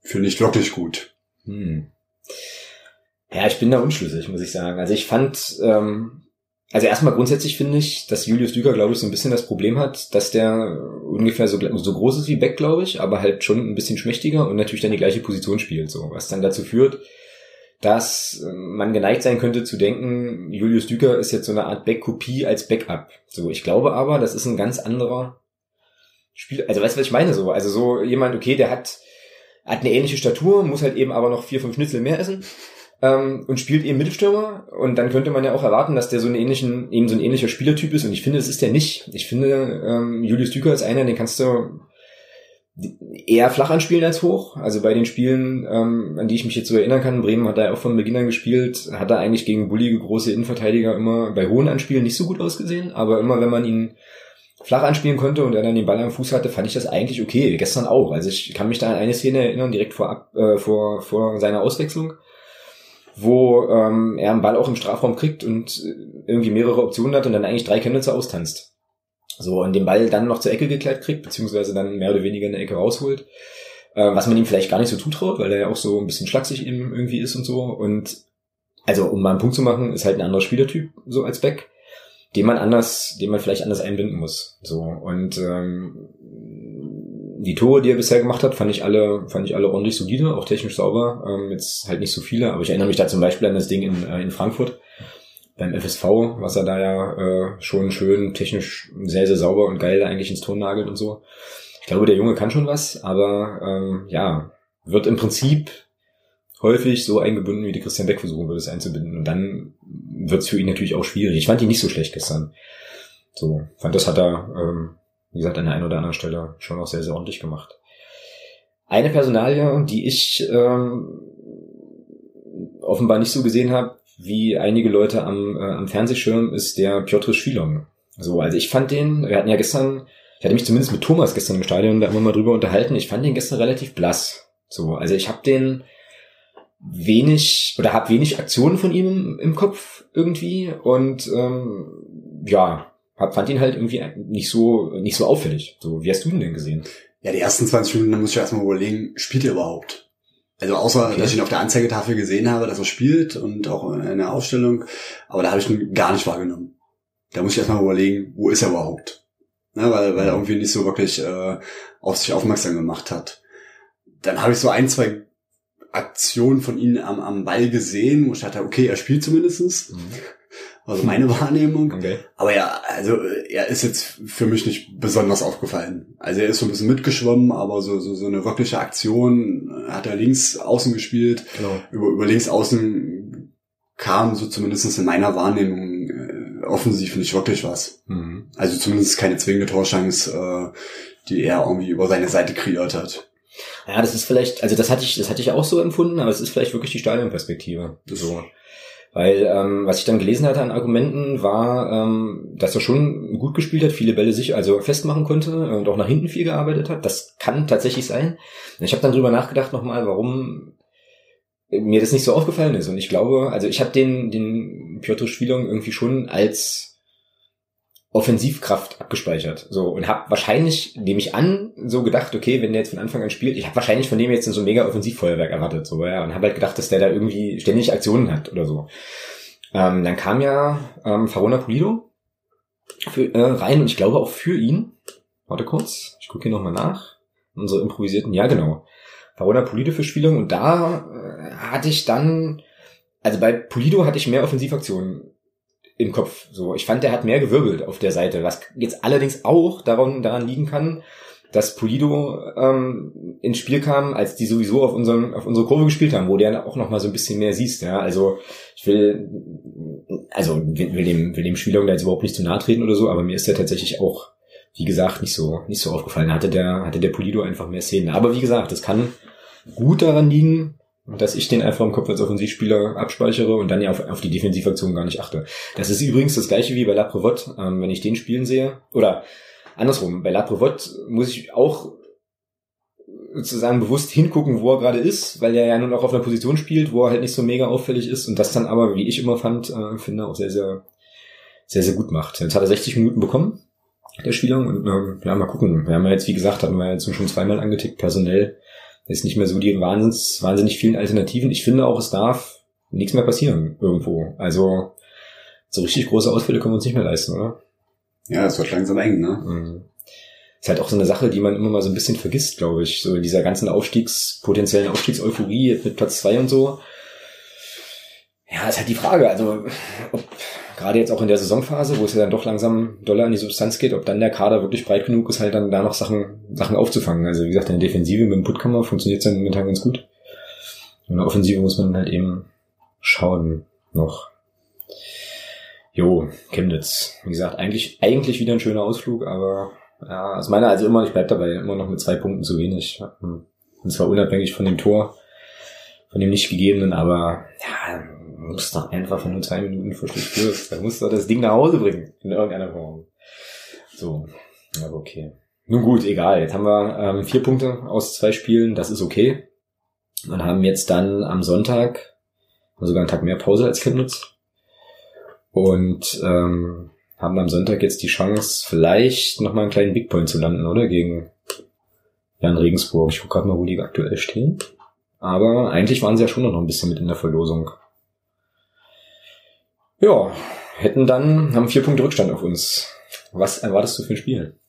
für nicht wirklich gut. Hm. Ja, ich bin da unschlüssig, muss ich sagen. Also ich fand, ähm, also erstmal grundsätzlich finde ich, dass Julius Düker, glaube ich, so ein bisschen das Problem hat, dass der ungefähr so, so groß ist wie Beck, glaube ich, aber halt schon ein bisschen schmächtiger und natürlich dann die gleiche Position spielt, so, was dann dazu führt, dass ähm, man geneigt sein könnte zu denken, Julius Düker ist jetzt so eine Art Back-Kopie als Backup. So, ich glaube aber, das ist ein ganz anderer Spiel. Also weißt du, was ich meine? So, also so jemand, okay, der hat, hat eine ähnliche Statur, muss halt eben aber noch vier, fünf Schnitzel mehr essen ähm, und spielt eben Mittelstürmer und dann könnte man ja auch erwarten, dass der so einen ähnlichen, eben so ein ähnlicher Spielertyp ist und ich finde, das ist der nicht. Ich finde, ähm, Julius Düker ist einer, den kannst du eher flach anspielen als hoch. Also bei den Spielen, ähm, an die ich mich jetzt so erinnern kann, Bremen hat er auch von Beginn an gespielt, hat er eigentlich gegen bullige große Innenverteidiger immer bei hohen Anspielen nicht so gut ausgesehen, aber immer wenn man ihn flach anspielen konnte und er dann den Ball am Fuß hatte, fand ich das eigentlich okay. Gestern auch. Also ich kann mich da an eine Szene erinnern, direkt vor, äh, vor, vor seiner Auswechslung wo ähm, er einen Ball auch im Strafraum kriegt und irgendwie mehrere Optionen hat und dann eigentlich drei Chemnitzer austanzt. So, und den Ball dann noch zur Ecke gekleidet kriegt, beziehungsweise dann mehr oder weniger in der Ecke rausholt. Äh, was man ihm vielleicht gar nicht so zutraut, weil er ja auch so ein bisschen schlaksig eben irgendwie ist und so. Und also, um mal einen Punkt zu machen, ist halt ein anderer Spielertyp, so als Beck. Den man anders, den man vielleicht anders einbinden muss. So und ähm, die Tore, die er bisher gemacht hat, fand ich alle, fand ich alle ordentlich solide, auch technisch sauber. Ähm, jetzt halt nicht so viele, aber ich erinnere mich da zum Beispiel an das Ding in, äh, in Frankfurt beim FSV, was er da ja äh, schon schön technisch sehr, sehr sauber und geil eigentlich ins Ton nagelt und so. Ich glaube, der Junge kann schon was, aber ähm, ja, wird im Prinzip häufig so eingebunden, wie die Christian Beck versuchen würde, es einzubinden. Und dann wird es für ihn natürlich auch schwierig. Ich fand ihn nicht so schlecht gestern. So, fand das hat er ähm, wie gesagt, an der einen oder anderen Stelle schon auch sehr, sehr ordentlich gemacht. Eine Personalie, die ich ähm, offenbar nicht so gesehen habe, wie einige Leute am, äh, am Fernsehschirm, ist der Piotr Schwilong. So, also ich fand den, wir hatten ja gestern, ich hatte mich zumindest mit Thomas gestern im Stadion da immer mal drüber unterhalten, ich fand den gestern relativ blass. So, also ich habe den wenig oder habe wenig Aktionen von ihm im, im Kopf irgendwie und ähm, ja, hab, fand ihn halt irgendwie nicht so, nicht so auffällig. So, wie hast du ihn denn gesehen? Ja, die ersten 20 Minuten, muss ich erstmal überlegen, spielt er überhaupt? Also außer, okay. dass ich ihn auf der Anzeigetafel gesehen habe, dass er spielt und auch in der Aufstellung, aber da habe ich ihn gar nicht wahrgenommen. Da muss ich erstmal überlegen, wo ist er überhaupt? Ja, weil, weil er irgendwie nicht so wirklich äh, auf sich aufmerksam gemacht hat. Dann habe ich so ein, zwei Aktionen von ihm am, am Ball gesehen, wo ich dachte, okay, er spielt zumindestens. Mhm. Also meine [LAUGHS] Wahrnehmung. Okay. Aber ja, also er ist jetzt für mich nicht besonders aufgefallen. Also er ist so ein bisschen mitgeschwommen, aber so, so, so eine wirkliche Aktion hat er links außen gespielt. Genau. Über, über links außen kam so zumindest in meiner Wahrnehmung äh, offensiv nicht wirklich was. Mhm. Also zumindest keine zwingende Torschance, äh, die er irgendwie über seine Seite kreiert hat. Ja, das ist vielleicht, also das hatte ich, das hatte ich auch so empfunden, aber es ist vielleicht wirklich die Stadionperspektive. So. Weil ähm, was ich dann gelesen hatte an Argumenten war, ähm, dass er schon gut gespielt hat, viele Bälle sich also festmachen konnte und auch nach hinten viel gearbeitet hat. Das kann tatsächlich sein. Ich habe dann drüber nachgedacht nochmal, warum mir das nicht so aufgefallen ist. Und ich glaube, also ich habe den, den Piotr Schwilong irgendwie schon als Offensivkraft abgespeichert. So und habe wahrscheinlich, nehme ich an, so gedacht, okay, wenn der jetzt von Anfang an spielt, ich habe wahrscheinlich von dem jetzt so ein mega Offensivfeuerwerk erwartet, so ja, und habe halt gedacht, dass der da irgendwie ständig Aktionen hat oder so. Ähm, dann kam ja ähm, Farona Pulido für, äh, rein und ich glaube auch für ihn. Warte kurz, ich gucke hier nochmal nach. Unsere improvisierten, ja genau. Farona Pulido für Spielung und da äh, hatte ich dann, also bei Pulido hatte ich mehr Offensivaktionen im Kopf. So, ich fand, der hat mehr gewirbelt auf der Seite, was jetzt allerdings auch daran, daran liegen kann, dass Pulido ähm, ins Spiel kam, als die sowieso auf unserem auf unsere Kurve gespielt haben, wo der auch noch mal so ein bisschen mehr siehst. Ja, also ich will also will dem will dem Spieler da jetzt überhaupt nicht zu nahe treten oder so, aber mir ist der tatsächlich auch wie gesagt nicht so nicht so aufgefallen. Hatte der hatte der Pulido einfach mehr Szenen. Aber wie gesagt, das kann gut daran liegen, dass ich den einfach im Kopf als Offensivspieler abspeichere und dann ja auf, auf die Defensivaktion gar nicht achte. Das ist übrigens das gleiche wie bei La Prevot, ähm, wenn ich den spielen sehe. Oder andersrum, bei La Prevot muss ich auch sozusagen bewusst hingucken, wo er gerade ist, weil er ja nun auch auf einer Position spielt, wo er halt nicht so mega auffällig ist und das dann aber, wie ich immer fand, äh, finde, auch sehr, sehr, sehr, sehr gut macht. Jetzt hat er 60 Minuten bekommen, der Spieler, und ähm, ja, mal gucken. Wir haben ja jetzt, wie gesagt, hatten wir jetzt schon zweimal angetickt, personell ist nicht mehr so die wahnsinns, wahnsinnig vielen Alternativen. Ich finde auch, es darf nichts mehr passieren irgendwo. Also so richtig große Ausfälle können wir uns nicht mehr leisten, oder? Ja, es wird langsam eng, ne? Mhm. Ist halt auch so eine Sache, die man immer mal so ein bisschen vergisst, glaube ich. So in dieser ganzen Aufstiegs, potenziellen Aufstiegseuphorie mit Platz zwei und so. Ja, ist halt die Frage. Also, ob gerade jetzt auch in der Saisonphase, wo es ja dann doch langsam doller an die Substanz geht, ob dann der Kader wirklich breit genug ist, halt dann da noch Sachen, Sachen aufzufangen. Also wie gesagt, in der Defensive mit dem Puttkammer funktioniert es dann momentan ganz gut. In der Offensive muss man halt eben schauen noch. Jo, Chemnitz. Wie gesagt, eigentlich, eigentlich wieder ein schöner Ausflug, aber ja, aus meiner also immer, ich bleib dabei, immer noch mit zwei Punkten zu wenig. Und zwar unabhängig von dem Tor, von dem nicht gegebenen, aber ja, muss doch einfach, wenn du zwei Minuten vor Schluss führst, dann musst du das Ding nach Hause bringen. In irgendeiner Form. So. Aber okay. Nun gut, egal. Jetzt haben wir ähm, vier Punkte aus zwei Spielen. Das ist okay. Und haben jetzt dann am Sonntag sogar einen Tag mehr Pause als Chemnitz. Und ähm, haben am Sonntag jetzt die Chance, vielleicht nochmal einen kleinen Big Point zu landen, oder? Gegen Jan Regensburg. Ich gucke gerade mal, wo die aktuell stehen. Aber eigentlich waren sie ja schon noch ein bisschen mit in der Verlosung. Ja, hätten dann, haben vier Punkte Rückstand auf uns. Was erwartest du für ein Spiel?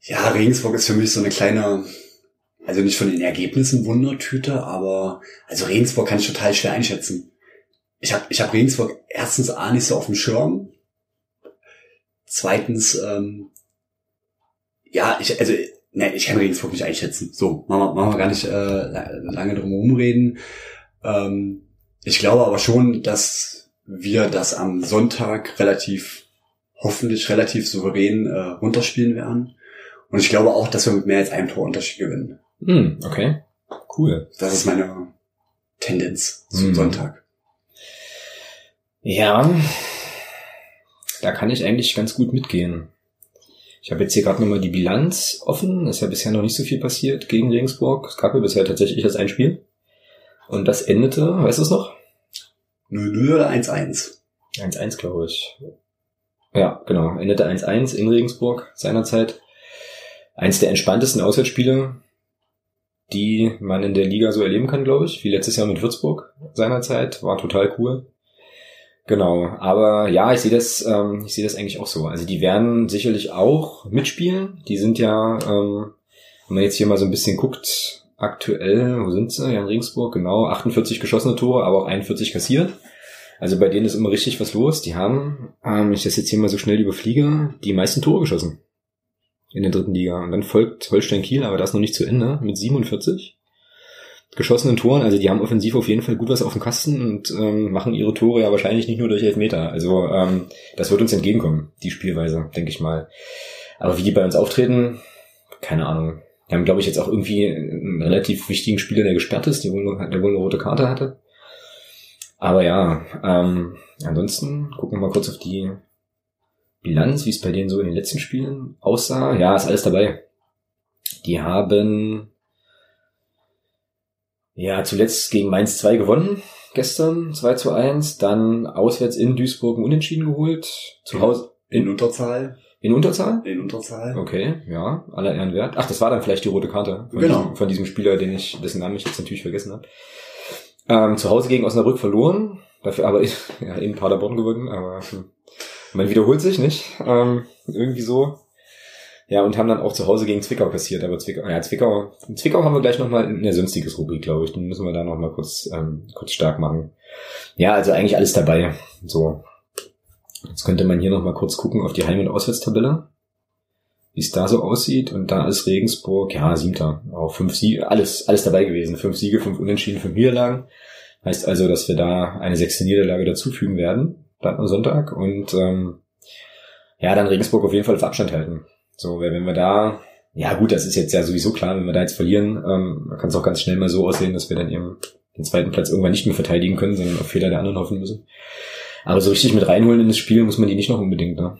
Ja, Regensburg ist für mich so eine kleine, also nicht von den Ergebnissen Wundertüte, aber also Regensburg kann ich total schwer einschätzen. Ich habe ich hab Regensburg erstens A nicht so auf dem Schirm. Zweitens, ähm, ja, ich, also, ne, ich kann Regensburg nicht einschätzen. So, machen wir, machen wir gar nicht äh, lange drum herum reden. Ähm, ich glaube aber schon, dass wir das am Sonntag relativ, hoffentlich relativ souverän äh, runterspielen werden. Und ich glaube auch, dass wir mit mehr als einem Tor Unterschied gewinnen. Hm, okay. Cool. Das ist meine Tendenz zum Hm. Sonntag. Ja, da kann ich eigentlich ganz gut mitgehen. Ich habe jetzt hier gerade nochmal die Bilanz offen. Ist ja bisher noch nicht so viel passiert gegen Regensburg. Es gab ja bisher tatsächlich das ein Spiel. Und das endete, weißt du es noch? 0-0 oder 1-1? 1-1, glaube ich. Ja, genau. Endete 1-1 in Regensburg seinerzeit. Eins der entspanntesten Auswärtsspiele, die man in der Liga so erleben kann, glaube ich. Wie letztes Jahr mit Würzburg seinerzeit. War total cool. Genau, aber ja, ich sehe das, ähm, ich sehe das eigentlich auch so. Also die werden sicherlich auch mitspielen. Die sind ja, ähm, wenn man jetzt hier mal so ein bisschen guckt, aktuell, wo sind sie? Ja, in Regensburg, genau, 48 geschossene Tore, aber auch 41 kassiert. Also bei denen ist immer richtig was los. Die haben, ähm, ich das jetzt hier mal so schnell überfliege, die meisten Tore geschossen in der dritten Liga. Und dann folgt Holstein Kiel, aber das noch nicht zu Ende, mit 47 geschossenen Toren. Also die haben offensiv auf jeden Fall gut was auf dem Kasten und ähm, machen ihre Tore ja wahrscheinlich nicht nur durch Elfmeter. Also ähm, das wird uns entgegenkommen, die Spielweise, denke ich mal. Aber wie die bei uns auftreten, keine Ahnung. Die haben, glaube ich, jetzt auch irgendwie einen relativ wichtigen Spieler, der gesperrt ist, der wohl, der wohl eine rote Karte hatte. Aber ja, ähm, ansonsten gucken wir mal kurz auf die Bilanz, wie es bei denen so in den letzten Spielen aussah. Ja, ist alles dabei. Die haben ja zuletzt gegen Mainz 2 gewonnen, gestern 2 zu 1, dann auswärts in Duisburg Unentschieden geholt, zu Hause In Unterzahl? In Unterzahl. In Unterzahl. Okay, ja, aller Ehren wert. Ach, das war dann vielleicht die rote Karte von, Genau. diesem, von diesem Spieler, den ich, dessen Namen ich jetzt natürlich vergessen habe. Ähm, zu Hause gegen Osnabrück verloren, dafür aber [LAUGHS] ja, in Paderborn gewonnen, aber hm, [LAUGHS] man wiederholt sich nicht. Ähm, irgendwie so. Ja, und haben dann auch zu Hause gegen Zwickau kassiert, aber Zwickau, ja, Zwickau, Zwickau haben wir gleich nochmal in der sonstiges Rubrik, glaube ich. Den müssen wir da nochmal kurz, ähm, kurz stark machen. Ja, also eigentlich alles dabei. So. Jetzt könnte man hier nochmal kurz gucken auf die Heim- und Auswärtstabelle wie es da so aussieht. Und da ist Regensburg, ja, siebter. Auch fünf Siege, alles, alles dabei gewesen. Fünf Siege, fünf Unentschieden, fünf Niederlagen. Heißt also, dass wir da eine sechste Niederlage dazufügen werden, dann am Sonntag. Und ähm, ja, dann Regensburg auf jeden Fall auf Abstand halten. So, wenn wir da, ja gut, das ist jetzt ja sowieso klar, wenn wir da jetzt verlieren, ähm, kann es auch ganz schnell mal so aussehen, dass wir dann eben den zweiten Platz irgendwann nicht mehr verteidigen können, sondern auf Fehler der anderen hoffen müssen. Aber so richtig mit reinholen in das Spiel muss man die nicht noch unbedingt, ne?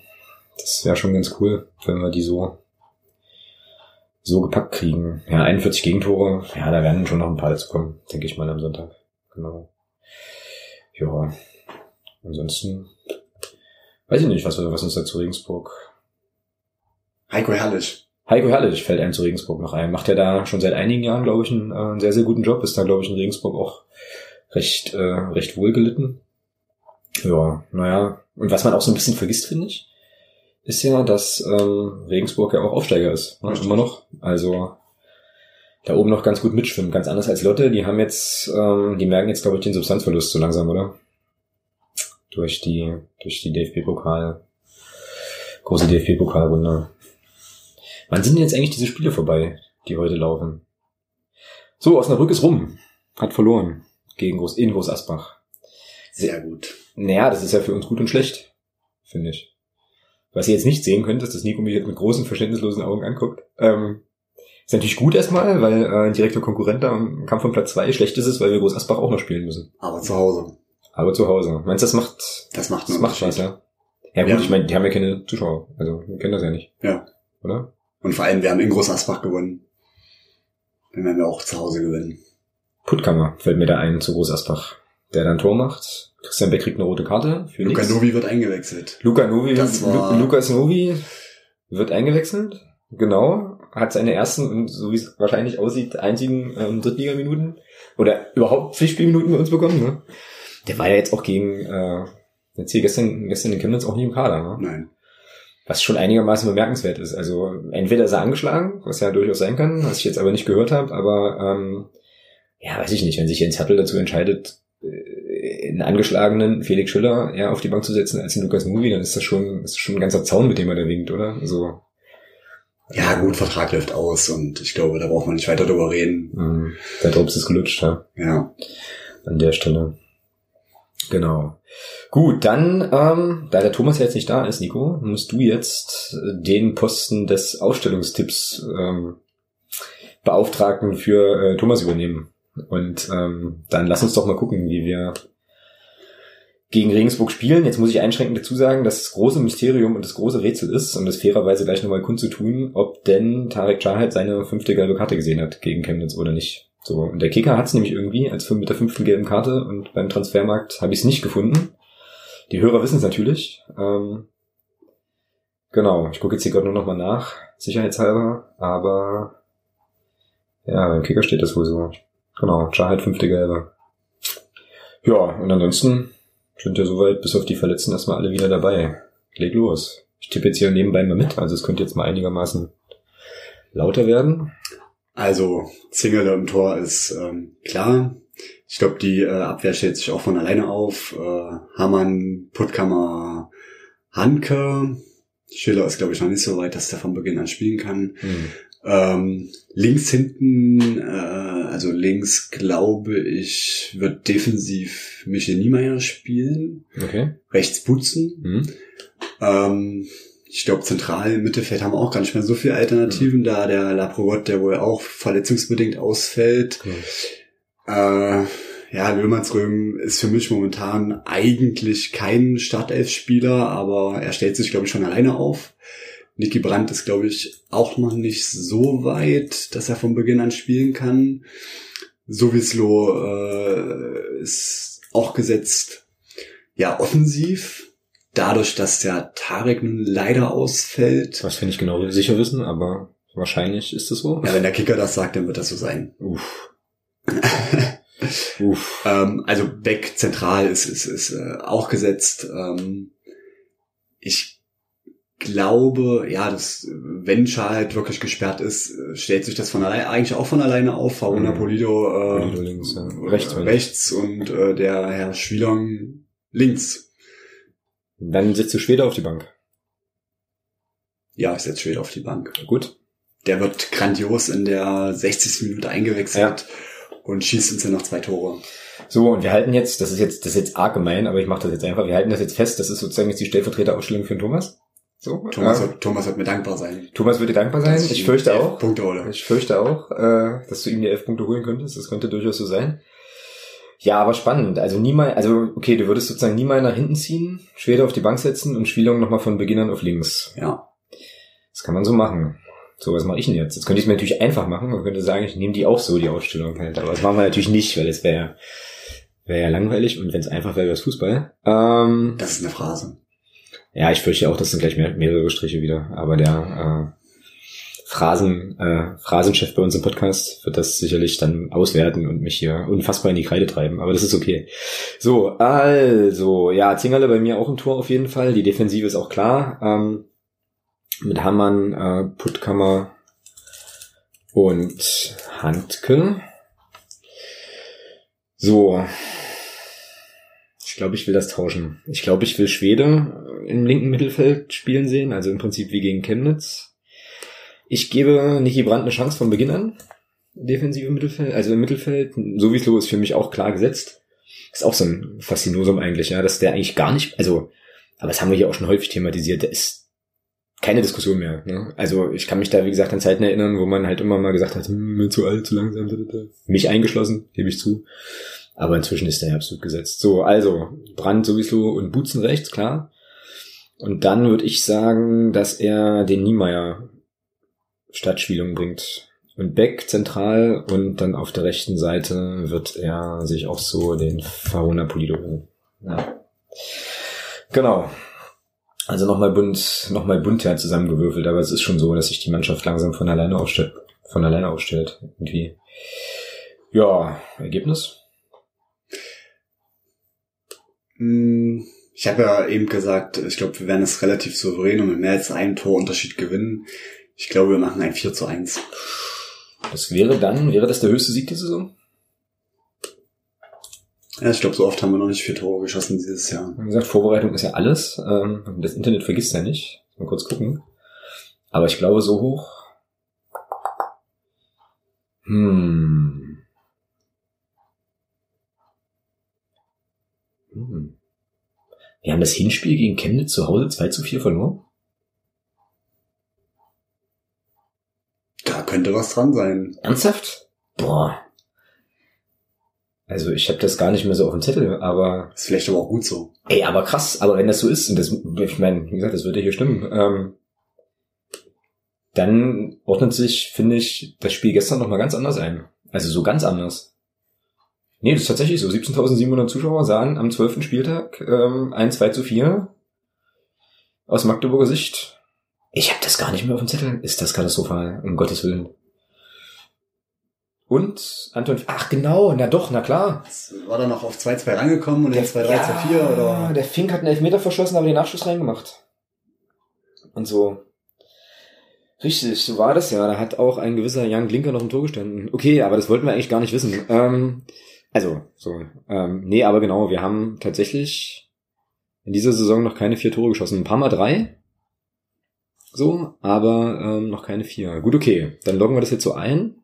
Das wäre schon ganz cool, wenn wir die so so gepackt kriegen. Ja, 41 Gegentore, ja, da werden schon noch ein paar dazu kommen, denke ich mal am Sonntag. Genau. Ja. Ansonsten weiß ich nicht, was, was uns da zu Regensburg. Heiko Herrlich. Heiko Herrlich fällt einem zu Regensburg noch ein. Macht ja da schon seit einigen Jahren, glaube ich, einen, äh, einen sehr, sehr guten Job. Ist da, glaube ich, in Regensburg auch recht, äh, recht wohl gelitten. Ja, naja. Und was man auch so ein bisschen vergisst, finde ich, ist ja, dass ähm, Regensburg ja auch Aufsteiger ist. Ne? Immer noch. Also da oben noch ganz gut mitschwimmen. Ganz anders als Lotte. Die haben jetzt, ähm, die merken jetzt, glaube ich, den Substanzverlust so langsam, oder? Durch die, durch die DFB-Pokal, große DFB-Pokalrunde. Wann sind denn jetzt eigentlich diese Spiele vorbei, die heute laufen? So, Osnabrück ist rum. Hat verloren. Gegen Groß, in Groß Asbach. Sehr gut. Naja, das ist ja für uns gut und schlecht, finde ich. Was ihr jetzt nicht sehen könnt, ist, dass Nico mich jetzt mit großen, verständnislosen Augen anguckt. Ähm, ist natürlich gut erstmal, weil äh, ein direkter Konkurrent da im Kampf um Platz zwei schlecht ist es, weil wir Groß Asbach auch noch spielen müssen. Aber zu Hause. Aber zu Hause. Meinst du, das macht, Das macht das macht was, ja? Ja gut, Ja. ich meine, die haben ja keine Zuschauer. Also, wir kennen das ja nicht. Ja. Oder? Und vor allem, wir haben in Groß Asbach gewonnen. Dann werden wir auch zu Hause gewinnen. Puttkammer fällt mir da ein zu Groß Asbach. Der dann Tor macht. Christian Beck kriegt eine rote Karte für Luca nix. Novi wird eingewechselt. Luca Novi, Das war- Lu Lukas Novi wird eingewechselt. Genau. Hat seine ersten so wie es wahrscheinlich aussieht, einzigen ähm, Drittligaminuten oder überhaupt Pflichtspielminuten bei uns bekommen. Ne? Der war ja jetzt auch gegen, äh, jetzt hier gestern, gestern in Chemnitz auch nicht im Kader, ne? Nein. Was schon einigermaßen bemerkenswert ist. Also entweder ist er angeschlagen, was ja durchaus sein kann, was ich jetzt aber nicht gehört habe, aber ähm, ja, weiß ich nicht, wenn sich Jens Hattel dazu entscheidet, einen angeschlagenen Felix Schiller eher auf die Bank zu setzen als den Lukas Movie, dann ist das schon, ist schon ein ganzer Zaun, mit dem er da winkt, oder? Also, Ja, gut, Vertrag läuft aus und ich glaube, da braucht man nicht weiter drüber reden. mh, der Drops ist gelutscht, ja, Ja. an der Stelle. Genau. Gut, dann, ähm, da der Thomas jetzt nicht da ist, Nico, musst du jetzt äh, den Posten des Ausstellungstipps ähm, Beauftragten für äh, Thomas übernehmen. Und ähm, dann lass uns doch mal gucken, wie wir gegen Regensburg spielen. Jetzt muss ich einschränkend dazu sagen, dass das große Mysterium und das große Rätsel ist, um das fairerweise gleich nochmal kundzutun, ob denn Tarek Chahed seine fünfte gelbe Karte gesehen hat gegen Chemnitz oder nicht. So, und der Kicker hat es nämlich irgendwie als mit der fünften gelben Karte und beim Transfermarkt habe ich es nicht gefunden. Die Hörer wissen es natürlich. Ähm, genau, ich gucke jetzt hier gerade nur nochmal nach, sicherheitshalber, aber ja, beim Kicker steht das wohl so. Genau, Chahed fünfte gelbe. Ja, und ansonsten sind ja soweit bis auf die Verletzten erstmal alle wieder dabei. Leg los. Ich tippe jetzt hier nebenbei mal mit, also es könnte jetzt mal einigermaßen lauter werden. Also, Zingerle im Tor ist ähm, klar. Ich glaube, die äh, Abwehr stellt sich auch von alleine auf. Äh, Hamann, Puttkammer, Hanke. Schiller ist, glaube ich, noch nicht so weit, dass der von Beginn an spielen kann. Hm. Ähm, links hinten, äh, also links glaube ich, wird defensiv Michel Niemeyer spielen. Okay. Rechts Putzen. Hm. Ähm, ich glaube, zentral im Mittelfeld haben wir auch gar nicht mehr so viele Alternativen, da der Laprogott, der wohl auch verletzungsbedingt ausfällt. Äh, ja, Löhmannsröhm ist für mich momentan eigentlich kein Startelf-Spieler, aber er stellt sich, glaube ich, schon alleine auf. Niki Brandt ist, glaube ich, auch noch nicht so weit, dass er von Beginn an spielen kann. Sowislo äh, ist auch gesetzt. Ja, offensiv. Dadurch, dass der Tarek nun leider ausfällt. Was wir nicht genau sicher wissen, aber wahrscheinlich ist es so. Ja, wenn der Kicker das sagt, dann wird das so sein. Uff. [LAUGHS] Uff. Ähm, also Beck zentral ist, ist, ist äh, auch gesetzt. Ähm, ich glaube, ja, dass wenn Schal halt wirklich gesperrt ist, äh, stellt sich das von alleine eigentlich auch von alleine auf. Faruna Mhm. Polido, äh, Polido links, ja. äh, Rechts, ich. rechts und äh, der Herr Schwielong links. Dann sitzt du Schwede auf die Bank. Ja, ich setze Schwede auf die Bank. Gut. Der wird grandios in der 60. Minute eingewechselt und schießt uns dann noch zwei Tore. So, und wir halten jetzt, das ist jetzt, das ist jetzt arg gemein, aber ich mache das jetzt einfach, wir halten das jetzt fest, das ist sozusagen jetzt die Stellvertreterausstellung für den Thomas. So. Thomas, äh, wird, Thomas wird mir dankbar sein. Thomas würde dankbar sein. dass Ich fürchte auch. Punkte hole. Ich fürchte auch, äh, dass du ihm die elf Punkte holen könntest. Das könnte durchaus so sein. Ja, aber spannend. Also niemals, also okay, du würdest sozusagen niemals nach hinten ziehen, Schwede auf die Bank setzen und Spielung nochmal von Beginn an auf links. Ja. Das kann man so machen. So, was mache ich denn jetzt? Jetzt könnte ich es mir natürlich einfach machen. Man könnte sagen, ich nehme die auch so, die Aufstellung halt. Aber das machen wir natürlich nicht, weil es wäre wäre ja langweilig und wenn es einfach wäre, wäre es Fußball. Ähm, Das ist eine Phrase. Ja, ich fürchte auch, das sind gleich mehr, mehrere Striche wieder. Aber der äh, Phrasen, äh, Phrasenchef bei uns im Podcast wird das sicherlich dann auswerten und mich hier unfassbar in die Kreide treiben. Aber das ist okay. So, also, ja, Zingerle bei mir auch im Tor auf jeden Fall. Die Defensive ist auch klar. Ähm, mit Hammann, äh, Puttkammer und Handke. So. Ich glaube, ich will das tauschen. Ich glaube, ich will Schwede im linken Mittelfeld spielen sehen, also im Prinzip wie gegen Chemnitz. Ich gebe Niki Brandt eine Chance von Beginn an. Defensive Mittelfeld, also im Mittelfeld. Sowieso ist für mich auch klar gesetzt. Ist auch so ein Faszinosum eigentlich, ja, dass der eigentlich gar nicht, also, aber das haben wir hier auch schon häufig thematisiert, der ist keine Diskussion mehr. Ne? Also ich kann mich da, wie gesagt, an Zeiten erinnern, wo man halt immer mal gesagt hat, hm, zu alt, zu langsam, da, da, da. mich eingeschlossen, gebe ich zu. Aber inzwischen ist der ja absolut gesetzt. So, also, Brand sowieso und Butzen rechts, klar. Und dann würde ich sagen, dass er den Niemeyer Stadtspielung bringt. Und Beck zentral und dann auf der rechten Seite wird er sich auch so den Faruna Polido holen. Ja. Genau. Also nochmal bunt, nochmal bunt ja zusammengewürfelt, aber es ist schon so, dass sich die Mannschaft langsam von alleine aufstellt, von alleine aufstellt, irgendwie. Ja, Ergebnis? Hm, ich habe ja eben gesagt, ich glaube, wir werden es relativ souverän und mit mehr als einem Torunterschied gewinnen. Ich glaube, wir machen ein 4 zu 1. Das wäre dann, wäre das der höchste Sieg der Saison? Ja, ich glaube, so oft haben wir noch nicht vier Tore geschossen dieses Jahr. Wie gesagt, Vorbereitung ist ja alles. Ähm, das Internet vergisst ja nicht. Mal kurz gucken. Aber ich glaube, so hoch. Hm. Hm. Wir haben das Hinspiel gegen Chemnitz zu Hause 2 zu 4 verloren. Da könnte was dran sein. Ernsthaft? Boah. Also ich habe das gar nicht mehr so auf dem Zettel, aber Ist vielleicht aber auch gut so. ey, aber krass, aber wenn das so ist, und das, ich meine, wie gesagt, das würde hier stimmen, ähm, dann ordnet sich, finde ich, das Spiel gestern noch mal ganz anders ein. Also so ganz anders. Nee, das ist tatsächlich so. 17.700 Zuschauer sahen am 12. Spieltag ähm, ein 2 zu 4 aus Magdeburger Sicht. Ich habe das gar nicht mehr auf dem Zettel. Ist das katastrophal, um Gottes Willen. Und Anton, ach genau, na doch, na klar. War da noch auf 2-2 rangekommen und jetzt 2-3 zu 4 oder? Der Fink hat einen Elfmeter verschossen, aber den Nachschuss reingemacht. Und so. Richtig, so war das ja. Da hat auch ein gewisser Jan Glinker noch im Tor gestanden. Okay, aber das wollten wir eigentlich gar nicht wissen. Ähm, also, so. Ähm, nee, aber genau, wir haben tatsächlich in dieser Saison noch keine vier Tore geschossen. Ein paar Mal drei. So, aber ähm, noch keine vier. Gut, okay. Dann loggen wir das jetzt so ein.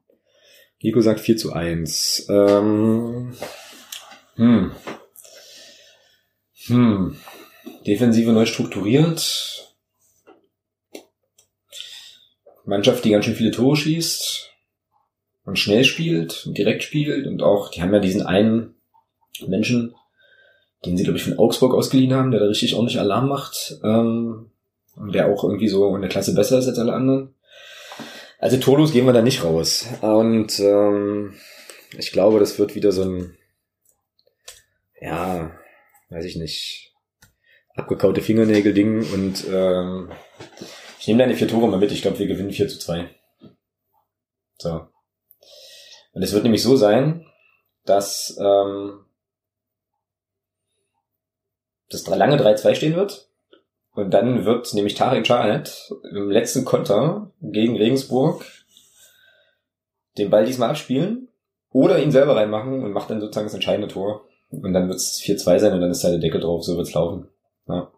Nico sagt 4 zu 1. Ähm, hm. Hm. Defensive neu strukturiert. Mannschaft, die ganz schön viele Tore schießt und schnell spielt und direkt spielt und auch, die haben ja diesen einen Menschen, den sie, glaube ich, von Augsburg ausgeliehen haben, der da richtig ordentlich Alarm macht ähm, und der auch irgendwie so in der Klasse besser ist als alle anderen. Also torlos gehen wir da nicht raus. Und ähm, ich glaube, das wird wieder so ein, ja, weiß ich nicht, abgekaute Fingernägel-Ding und ähm, ich nehme deine vier Tore mal mit. Ich glaube, wir gewinnen 4 zu 2. So. Und es wird nämlich so sein, dass ähm, das lange 3-2 stehen wird. Und dann wird nämlich Tarek Chahanet im letzten Konter gegen Regensburg den Ball diesmal abspielen oder ihn selber reinmachen und macht dann sozusagen das entscheidende Tor. Und dann wird es 4-2 sein und dann ist da der Deckel drauf, so wird's laufen. Ja.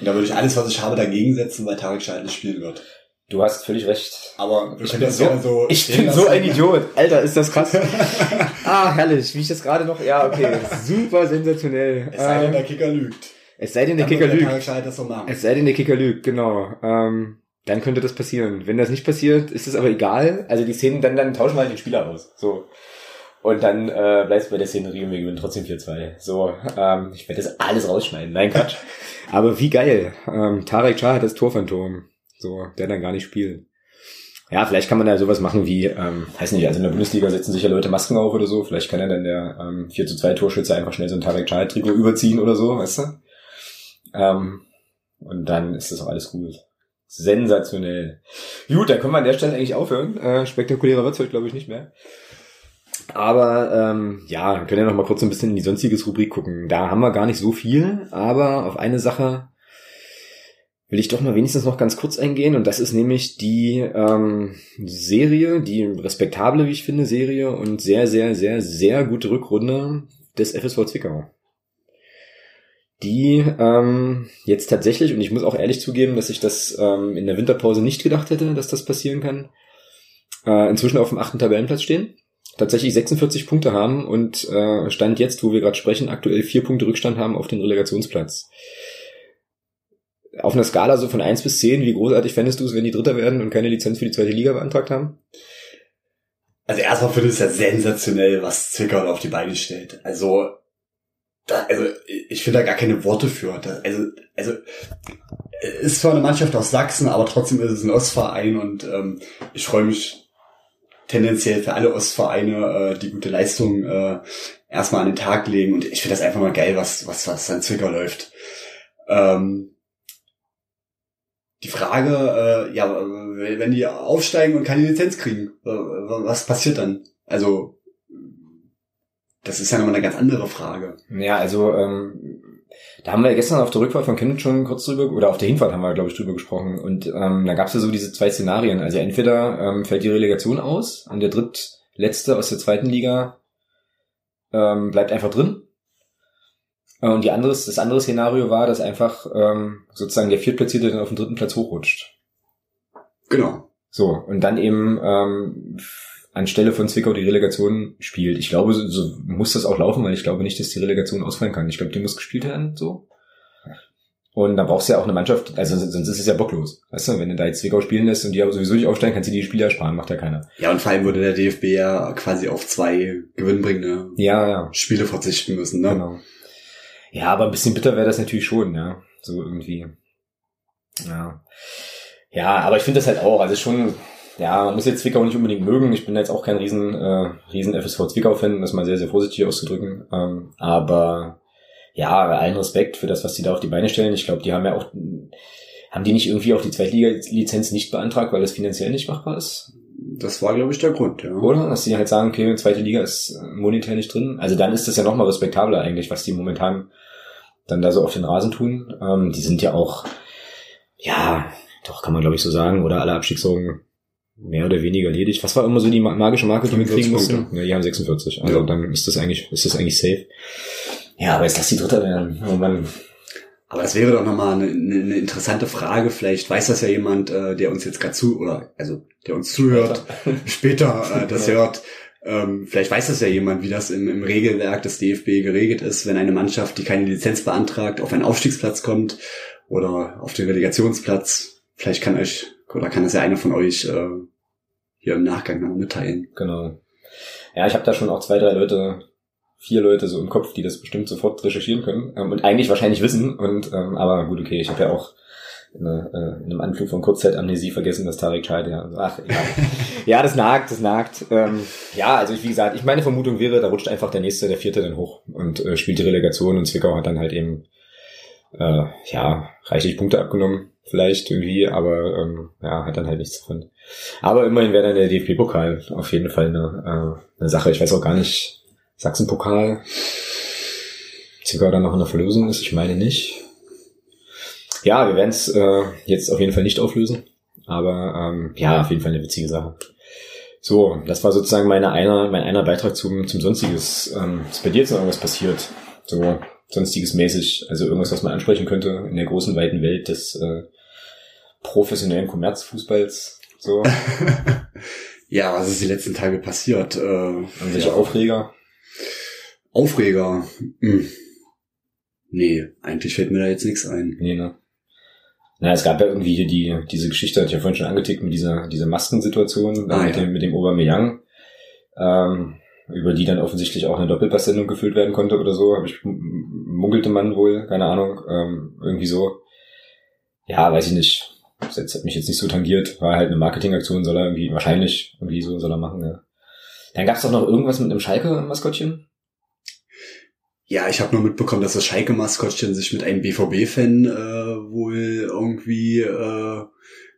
Da würde ich alles, was ich habe, dagegen setzen, weil Tarek Scheidel spielen wird. Du hast völlig recht. Aber Ich bin das so- gerne so Ich bin so ein Idiot. Alter, ist das krass. [LAUGHS] ah, herrlich. Wie ich das gerade noch. Ja, okay. Super sensationell. Es sei denn, der Ähm, Kicker lügt. es sei denn, der Dann Kicker der lügt. Das so. Es sei denn, der Kicker lügt, genau. Ähm, dann könnte das passieren. Wenn das nicht passiert, ist es aber egal. Also die Szenen, dann, dann tauschen wir halt den Spieler aus. So. Und dann äh, bleibst du bei der Szenerie und wir gewinnen trotzdem 4-2. So, ähm, ich werde das alles rausschneiden. Nein, Quatsch. [LAUGHS] aber wie geil. Ähm, Tarek Shah hat das Torphantom. So, der dann gar nicht spielt. Ja, vielleicht kann man da sowas machen wie, ähm, weiß nicht, also in der Bundesliga setzen sich ja Leute Masken auf oder so. Vielleicht kann ja dann der ähm, 4 zu 2 Torschütze einfach schnell so ein Tarek Shah Trikot überziehen oder so, weißt du? Ähm, und dann ist das auch alles gut. Sensationell. Gut, dann können wir an der Stelle eigentlich aufhören. Äh, spektakulärer wird's heute, glaube ich, nicht mehr. Aber ähm, ja, wir können ja noch mal kurz ein bisschen in die sonstiges Rubrik gucken. Da haben wir gar nicht so viel, aber auf eine Sache will ich doch mal wenigstens noch ganz kurz eingehen und das ist nämlich die ähm, Serie, die respektable, wie ich finde, Serie und sehr, sehr, sehr, sehr gute Rückrunde des FSV Zwickau. Die ähm, jetzt tatsächlich, und ich muss auch ehrlich zugeben, dass ich das ähm, in der Winterpause nicht gedacht hätte, dass das passieren kann, äh, inzwischen auf dem achten Tabellenplatz stehen tatsächlich 46 Punkte haben und äh, Stand jetzt, wo wir gerade sprechen, aktuell vier Punkte Rückstand haben auf den Relegationsplatz. Auf einer Skala so von 1 bis 10, wie großartig fändest du es, wenn die Dritter werden und keine Lizenz für die zweite Liga beantragt haben? Also erstmal finde ich es ja sensationell, was Zwickau auf die Beine stellt. Also, da, also ich finde da gar keine Worte für. Da, also, also ist zwar eine Mannschaft aus Sachsen, aber trotzdem ist es ein Ostverein und ähm, ich freue mich tendenziell für alle Ostvereine, äh, die gute Leistung äh, erstmal an den Tag legen und ich finde das einfach mal geil, was was was an Zwickau läuft. Ähm, die Frage, äh, ja, wenn die aufsteigen und keine Lizenz kriegen, äh, was passiert dann? Also, das ist ja nochmal eine ganz andere Frage. Ja, also ähm, da haben wir gestern auf der Rückfahrt von Kenneth schon kurz drüber, oder auf der Hinfahrt haben wir, glaube ich, drüber gesprochen. Und ähm, da gab es ja so diese zwei Szenarien. Also entweder ähm, fällt die Relegation aus und der drittletzte aus der zweiten Liga ähm, bleibt einfach drin. Und die anderes, das andere Szenario war, dass einfach ähm, sozusagen der Viertplatzierte dann auf den dritten Platz hochrutscht. Genau. So, und dann eben ähm, anstelle von Zwickau die Relegation spielt. Ich glaube, so, so muss das auch laufen, weil ich glaube nicht, dass die Relegation ausfallen kann. Ich glaube, die muss gespielt werden, so. Und da brauchst du ja auch eine Mannschaft, also sonst ist es ja bocklos. Weißt du, wenn du da jetzt Zwickau spielen lässt und die aber sowieso nicht aufsteigen, kannst du die Spieler sparen, macht ja keiner. Ja, und vor allem würde der DFB ja quasi auf zwei gewinnbringende Ja, ja. Spiele verzichten müssen, ne? Genau. Ja, aber ein bisschen bitter wäre das natürlich schon, ja. So irgendwie. Ja. Ja, aber ich finde das halt auch, also schon, ja, man muss jetzt Zwickau nicht unbedingt mögen. Ich bin jetzt auch kein riesen, äh, riesen FSV Zwickau-Fan, das mal sehr, sehr vorsichtig auszudrücken. Ähm, aber ja, allen Respekt für das, was die da auf die Beine stellen. Ich glaube, die haben ja auch, haben die nicht irgendwie auch die Zweitliga-Lizenz nicht beantragt, weil das finanziell nicht machbar ist? Das war, glaube ich, der Grund, ja. Oder? Dass die halt sagen, okay, zweite Liga ist äh, monetär nicht drin. Also dann ist das ja nochmal respektabler eigentlich, was die momentan dann da so auf den Rasen tun. Ähm, die sind ja auch, ja, doch, kann man glaube ich so sagen, oder alle Abstiegssorgen mehr oder weniger erledigt. Was war immer so die magische Marke, die wir kriegen mussten? Ja, die haben 46. Also ja. dann ist das eigentlich, ist das eigentlich safe. Ja, aber jetzt lass die Dritte werden. Oh Mann. Aber das wäre doch nochmal eine, eine interessante Frage. Vielleicht weiß das ja jemand, äh, der uns jetzt gerade zu, oder also der uns zuhört, später, [LAUGHS] später äh, das ja. hört. Ähm, vielleicht weiß das ja jemand, wie das im, im Regelwerk des DFB geregelt ist, wenn eine Mannschaft, die keine Lizenz beantragt, auf einen Aufstiegsplatz kommt oder auf den Relegationsplatz. Vielleicht kann euch, oder kann das ja einer von euch äh, hier im Nachgang noch mitteilen. Genau. Ja, ich habe da schon auch zwei, drei Leute vier Leute so im Kopf, die das bestimmt sofort recherchieren können ähm, und eigentlich wahrscheinlich wissen. Und ähm, aber gut, okay, ich habe ja auch in, äh, in einem Anflug von Kurzzeitamnesie vergessen, dass Tarek Scheid, ja, ach, ja. [LAUGHS] ja, das nagt, das nagt. Ähm, ja, also ich, wie gesagt, ich meine Vermutung wäre, da rutscht einfach der nächste, der vierte dann hoch und äh, spielt die Relegation und Zwickau hat dann halt eben äh, ja reichlich Punkte abgenommen, vielleicht irgendwie, aber ähm, ja, hat dann halt nichts davon. Aber immerhin wäre dann der DFB-Pokal auf jeden Fall eine, äh, eine Sache. Ich weiß auch gar nicht, Sachsenpokal sogar dann noch in der Verlosung ist. Ich meine nicht. Ja, wir werden es äh, jetzt auf jeden Fall nicht auflösen. Aber ähm, ja, auf jeden Fall eine witzige Sache. So, das war sozusagen meine einer, mein einer Beitrag zum, zum Sonstiges. Ähm, ist bei dir jetzt noch irgendwas passiert? So, Sonstiges mäßig, also irgendwas, was man ansprechen könnte in der großen, weiten Welt des äh, professionellen Kommerzfußballs. So. [LAUGHS] ja, was ist die letzten Tage passiert? Äh, Irgendwelche ja. Aufreger? Aufreger. Hm. Nee, eigentlich fällt mir da jetzt nichts ein. Nee, ne? Na, es gab ja irgendwie hier die, diese Geschichte, hatte ich ja vorhin schon angetickt, mit dieser, dieser Maskensituation, ah, mit, ja. dem, mit dem Aubameyang, ähm, über die dann offensichtlich auch eine Doppelpasssendung gefüllt werden konnte oder so, habe ich, munkelte man wohl, keine Ahnung, ähm, irgendwie so. Ja, weiß ich nicht. Das hat mich jetzt nicht so tangiert, war halt eine Marketingaktion, soll er irgendwie, wahrscheinlich irgendwie so soll er machen, ja. Dann gab's doch noch irgendwas mit einem Schalke-Maskottchen. Ja, ich habe nur mitbekommen, dass das Schalke-Maskottchen sich mit einem BVB-Fan äh, wohl irgendwie äh,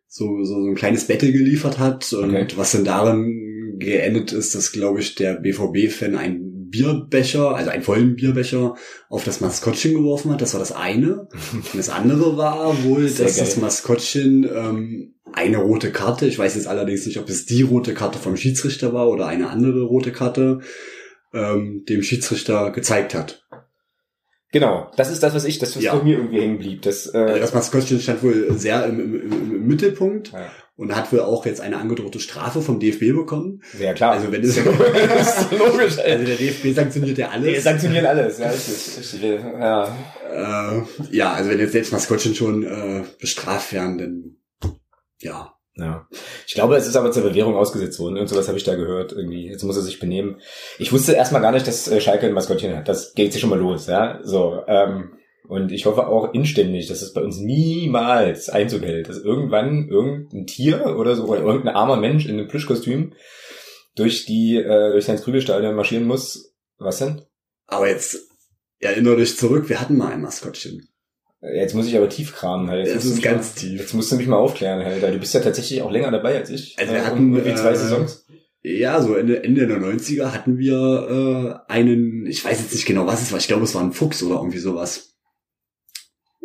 so, so, so ein kleines Battle geliefert hat. Und okay. was denn darin geendet ist, dass, glaube ich, der BVB-Fan ein Bierbecher, also einen vollen Bierbecher, auf das Maskottchen geworfen hat. Das war das eine. Und das andere war wohl, Sehr dass geil. das Maskottchen ähm, eine rote Karte, ich weiß jetzt allerdings nicht, ob es die rote Karte vom Schiedsrichter war oder eine andere rote Karte, ähm, dem Schiedsrichter gezeigt hat. Genau, das ist das, was ich, das was ja. mir irgendwie hängen blieb. Das, äh, also das Maskottchen stand wohl sehr im, im, im Mittelpunkt ja. und hat wohl auch jetzt eine angedrohte Strafe vom DFB bekommen. Ja klar. Also wenn es [LAUGHS] logisch, [LAUGHS] also der DFB sanktioniert ja alles. Der sanktioniert alles, ja, richtig, richtig. Ja. Äh, ja, also wenn jetzt selbst Maskottchen schon äh, bestraft werden, dann ja, ja. Ich glaube, es ist aber zur Bewährung ausgesetzt worden. Und sowas habe ich da gehört. Irgendwie. Jetzt muss er sich benehmen. Ich wusste erstmal gar nicht, dass äh, Schalke ein Maskottchen hat. Das geht sich schon mal los, ja. So. Ähm, und ich hoffe auch inständig, dass es bei uns niemals Einzug hält. Dass irgendwann irgendein Tier oder so, oder irgendein armer Mensch in einem Plüschkostüm durch die, äh, durch sein Krügelstadion marschieren muss. Was denn? Aber jetzt erinnere dich zurück, wir hatten mal ein Maskottchen. Jetzt muss ich aber tief kramen halt. Jetzt das ist ganz mal, tief. Jetzt musst du mich mal aufklären halt. Du bist ja tatsächlich auch länger dabei als ich. Also wir hatten irgendwie zwei äh, Saisons. Ja, so Ende, Ende der 90er hatten wir äh, einen, ich weiß jetzt nicht genau, was es war, ich glaube, es war ein Fuchs oder irgendwie sowas.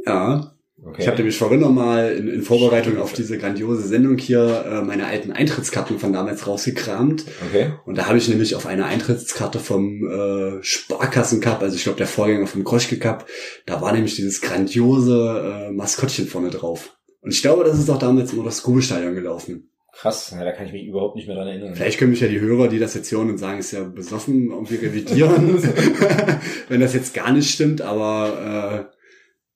Ja. Okay. Ich habe nämlich vorhin noch mal in, in Vorbereitung auf diese grandiose Sendung hier äh, meine alten Eintrittskarten von damals rausgekramt. Okay. Und da habe ich nämlich auf einer Eintrittskarte vom äh, Sparkassen Cup, also ich glaube der Vorgänger vom Kroschke Cup, da war nämlich dieses grandiose äh, Maskottchen vorne drauf. Und ich glaube, das ist auch damals immer das Kubelstadion gelaufen. Krass, ja, da kann ich mich überhaupt nicht mehr dran erinnern. Vielleicht können mich ja die Hörer, die das jetzt hören und sagen, ist ja besoffen, irgendwie revidieren, [LAUGHS] [LAUGHS] wenn das jetzt gar nicht stimmt, aber äh,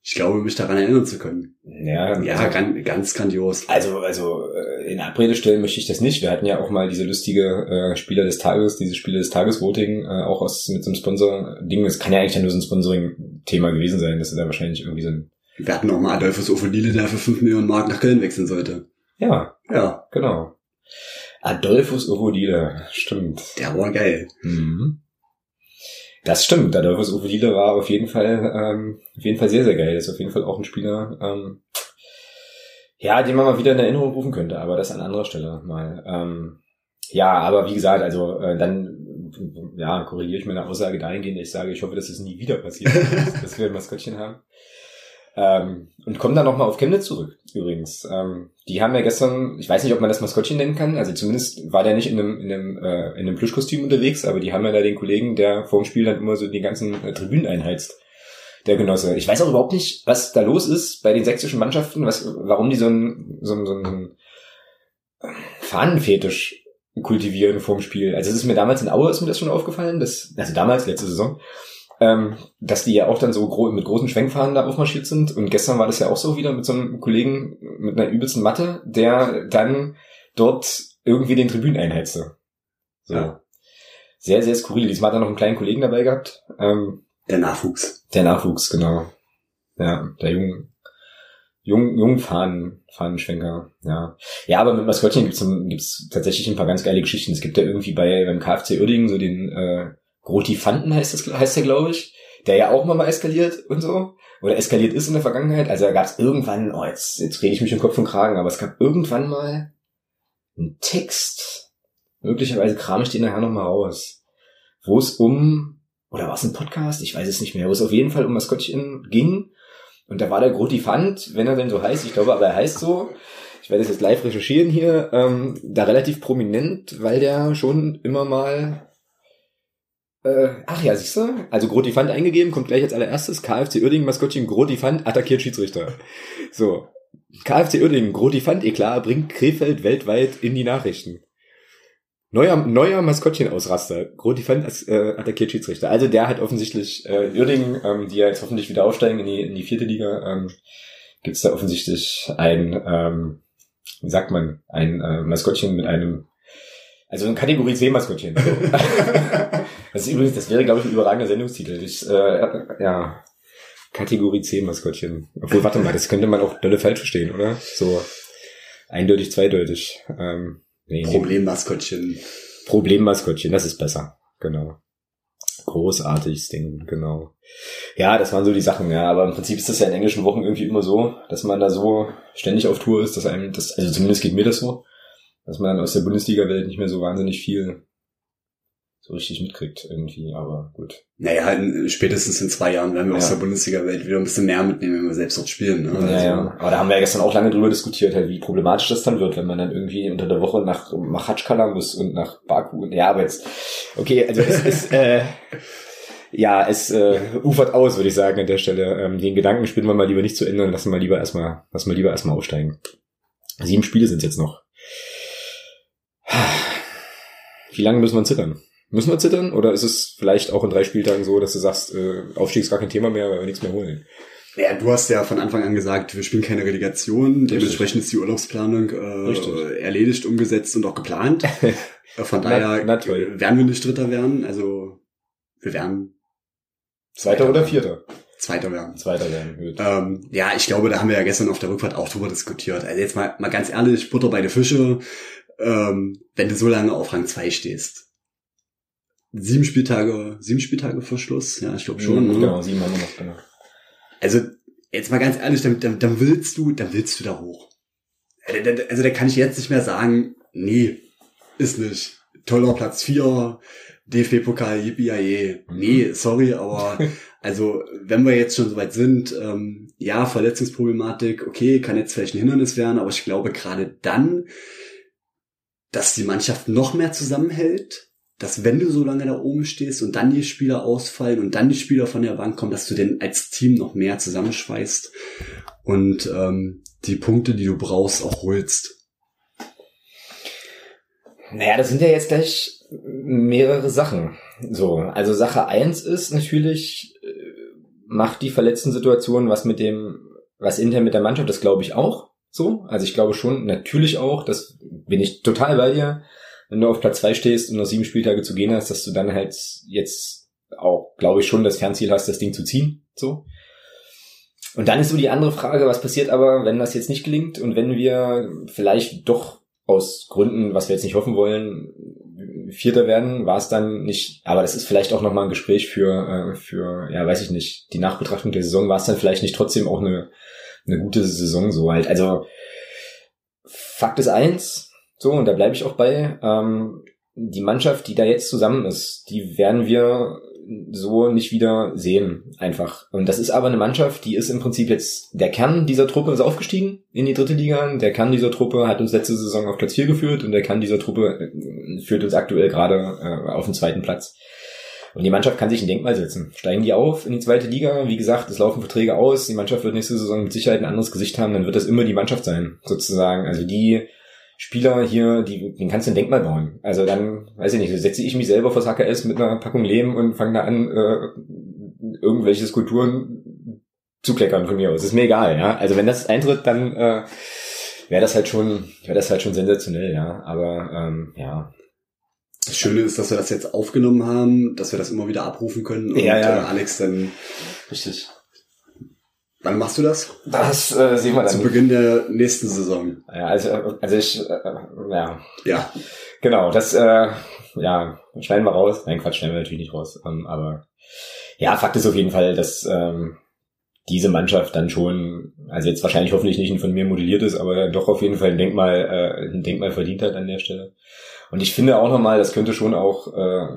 ich glaube, mich daran erinnern zu können. Ja, ja also, ganz, ganz grandios. Also, also äh, in Abrede stellen möchte ich das nicht. Wir hatten ja auch mal diese lustige äh, Spieler des Tages, diese Spieler des Tages-Voting, äh, auch aus mit so einem Sponsor-Ding. Das kann ja eigentlich nur so ein Sponsoring-Thema gewesen sein. Das ist da wahrscheinlich irgendwie so ein. Wir hatten auch mal Adolphus Ofolile, der für 5 Millionen Mark nach Köln wechseln sollte. Ja, ja, genau. Adolphus Ovodile, stimmt. Der war geil. Mhm. Das stimmt. Adolphus Ovodile war auf jeden Fall, ähm, auf jeden Fall sehr, sehr geil. ist auf jeden Fall auch ein Spieler, ähm, ja, den man mal wieder in Erinnerung rufen könnte, aber das an anderer Stelle mal. Ähm, ja, aber wie gesagt, also äh, dann ja, korrigiere ich meine Aussage dahingehend, ich sage, ich hoffe, dass es nie wieder passiert, [LAUGHS] dass wir ein Maskottchen haben. Ähm, und kommen dann nochmal auf Chemnitz zurück, übrigens. Ähm, die haben ja gestern, ich weiß nicht, ob man das Maskottchen nennen kann, also zumindest war der nicht in einem, in einem, äh, in einem Plüschkostüm unterwegs, aber die haben ja da den Kollegen, der vor dem Spiel dann immer so die ganzen äh, Tribünen einheizt, der Genosse. Ich weiß auch überhaupt nicht, was da los ist bei den sächsischen Mannschaften, was, warum die so ein, so ein, so ein Fahnenfetisch kultivieren vorm Spiel. Also es ist mir damals in Aue ist mir das schon aufgefallen, dass, also damals, letzte Saison, ähm, dass die ja auch dann so gro mit großen Schwenkfahnen da aufmarschiert sind. Und gestern war das ja auch so wieder mit so einem Kollegen mit einer übelsten Matte, der dann dort irgendwie den Tribünen einheizte. So. Ja. Sehr, sehr skurril. Diesmal hat er noch einen kleinen Kollegen dabei gehabt. Ähm, der Nachwuchs. Der Nachwuchs, genau. Ja, der jung, jung, jung Fahnen, Fahnenschwenker, ja. Ja, aber mit Maskottchen gibt's, gibt's tatsächlich ein paar ganz geile Geschichten. Es gibt ja irgendwie bei, beim KfC Uerdingen so den, äh, Grotifanten heißt das, heißt der, glaube ich, der ja auch mal eskaliert und so. Oder eskaliert ist in der Vergangenheit. Also da gab es irgendwann, oh, jetzt, jetzt rede ich mich im Kopf und Kragen, aber es gab irgendwann mal einen Text, möglicherweise kram ich den nachher nochmal raus, wo es um, oder war es ein Podcast? Ich weiß es nicht mehr, wo es auf jeden Fall um Maskottchen ging. Und da war der Grotifant, wenn er denn so heißt, ich glaube aber er heißt so, ich werde es jetzt live recherchieren hier, ähm, da relativ prominent, weil der schon immer mal äh, ach ja, siehst du? Also Grotifant eingegeben, kommt gleich als allererstes. KFC Uerdingen, Maskottchen, Grotifant, attackiert Schiedsrichter. So. KFC Uerdingen, Grotifant, Eklat, bringt Krefeld weltweit in die Nachrichten. Neuer, neuer Maskottchen-Ausraster. Grotifant äh, attackiert Schiedsrichter. Also der hat offensichtlich äh, Uerdingen, ähm, die ja jetzt hoffentlich wieder aufsteigen in die, in die vierte Liga, ähm, gibt da offensichtlich ein, ähm, wie sagt man, ein äh, Maskottchen mit einem also ein Kategorie C-Maskottchen. So. [LAUGHS] [LAUGHS] das ist übrigens, das wäre, glaube ich, ein überragender Sendungstitel. Ich, äh, ja, Kategorie C-Maskottchen. Obwohl, warte mal, das könnte man auch dolle falsch verstehen, oder? So eindeutig, zweideutig. Ähm, nee, Problemmaskottchen. Problemmaskottchen, das ist besser. Genau. Großartiges Ding, genau. Ja, das waren so die Sachen, ja, aber im Prinzip ist das ja in englischen Wochen irgendwie immer so, dass man da so ständig auf Tour ist, dass einem das, also zumindest geht mir das so, dass man dann aus der Bundesliga-Welt nicht mehr so wahnsinnig viel so richtig mitkriegt irgendwie, aber gut. Naja, in, spätestens in zwei Jahren werden wir ja. aus der Bundesliga-Welt wieder ein bisschen mehr mitnehmen, wenn wir selbst dort spielen. Ne? Ja, also, ja. Aber da haben wir ja gestern auch lange drüber diskutiert, halt, wie problematisch das dann wird, wenn man dann irgendwie unter der Woche nach Machatschkala muss und nach Baku. Ja, aber jetzt, okay, also es ist, [LAUGHS] äh, ja, es äh, ufert aus, würde ich sagen, an der Stelle. Ähm, den Gedanken spielen wir mal lieber nicht zu ändern, lassen wir lieber erstmal, lassen wir lieber erstmal aufsteigen. Sieben Spiele sind jetzt noch. Wie lange müssen wir zittern? Müssen wir zittern? Oder ist es vielleicht auch in drei Spieltagen so, dass du sagst, äh, Aufstieg ist gar kein Thema mehr, weil wir nichts mehr holen? Ja, du hast ja von Anfang an gesagt, wir spielen keine Relegation. Dementsprechend ist die Urlaubsplanung äh, erledigt, umgesetzt und auch geplant. [LAUGHS] Von daher na, na werden wir nicht Dritter werden. Also wir werden Zweiter, Zweiter oder Vierter? Zweiter werden. Zweiter werden, gut. Ähm, ja, ich glaube, da haben wir ja gestern auf der Rückfahrt auch drüber diskutiert. Also jetzt mal, mal ganz ehrlich, Butter bei den Fische ähm, wenn du so lange auf Rang 2 stehst. Sieben Spieltage, sieben Spieltage vor Schluss, ja, ich glaube schon. Mhm, ne? Genau, sieben haben wir noch, genau. Also, jetzt mal ganz ehrlich, dann, dann, dann willst du, dann willst du da hoch. Also da kann ich jetzt nicht mehr sagen, nee, ist nicht. Toller Platz 4, DFB-Pokal, yippie Nee, sorry, aber [LAUGHS] Also wenn wir jetzt schon soweit sind, ähm, ja, Verletzungsproblematik, okay, kann jetzt vielleicht ein Hindernis werden, aber ich glaube gerade dann, dass die Mannschaft noch mehr zusammenhält, dass wenn du so lange da oben stehst und dann die Spieler ausfallen und dann die Spieler von der Bank kommen, dass du denn als Team noch mehr zusammenschweißt und ähm, die Punkte, die du brauchst, auch holst. Naja, das sind ja jetzt gleich mehrere Sachen. So, also Sache eins ist natürlich, äh, macht die verletzten Situationen was mit dem, was intern mit der Mannschaft, das glaube ich auch so. Also ich glaube schon, natürlich auch, das bin ich total bei dir, wenn du auf Platz zwei stehst und noch sieben Spieltage zu gehen hast, dass du dann halt jetzt auch, glaube ich, schon das Fernziel hast, das Ding zu ziehen. So. Und dann ist so die andere Frage, was passiert aber, wenn das jetzt nicht gelingt und wenn wir vielleicht doch aus Gründen, was wir jetzt nicht hoffen wollen, Vierter werden, war es dann nicht, aber das ist vielleicht auch nochmal ein Gespräch für, äh, für, ja, weiß ich nicht, die Nachbetrachtung der Saison, war es dann vielleicht nicht trotzdem auch eine, eine gute Saison so halt. Also Fakt ist eins, so, und da bleibe ich auch bei, ähm, die Mannschaft, die da jetzt zusammen ist, die werden wir so nicht wieder sehen, einfach. Und das ist aber eine Mannschaft, die ist im Prinzip jetzt, der Kern dieser Truppe ist aufgestiegen in die dritte Liga, der Kern dieser Truppe hat uns letzte Saison auf Platz 4 geführt und der Kern dieser Truppe äh, führt uns aktuell gerade äh, auf den zweiten Platz. Und die Mannschaft kann sich ein Denkmal setzen. Steigen die auf in die zweite Liga, wie gesagt, es laufen Verträge aus, die Mannschaft wird nächste Saison mit Sicherheit ein anderes Gesicht haben, dann wird das immer die Mannschaft sein, sozusagen. Also die Spieler hier, die, den kannst du ein Denkmal bauen. Also dann, weiß ich nicht, setze ich mich selber vors HKS mit einer Packung Lehm und fange da an, äh, irgendwelche Skulpturen zu kleckern von mir aus. Ist mir egal, ja. Also wenn das eintritt, dann äh, wäre das halt schon, wäre das halt schon sensationell, ja. Aber ähm, ja. Das Schöne ist, dass wir das jetzt aufgenommen haben, dass wir das immer wieder abrufen können und Ja, ja. Äh, Alex dann. Richtig. Wann machst du das? Das äh, sehen wir dann. Zu Beginn der nächsten Saison. Ja, also, also ich, äh, ja, Ja. genau, das, äh, ja, schneiden wir raus. Nein, Quatsch, schneiden wir natürlich nicht raus. Ähm, aber ja, Fakt ist auf jeden Fall, dass ähm, diese Mannschaft dann schon, also jetzt wahrscheinlich hoffentlich nicht von mir modelliert ist, aber doch auf jeden Fall ein Denkmal, äh, ein Denkmal verdient hat an der Stelle. Und ich finde auch nochmal, das könnte schon auch, äh,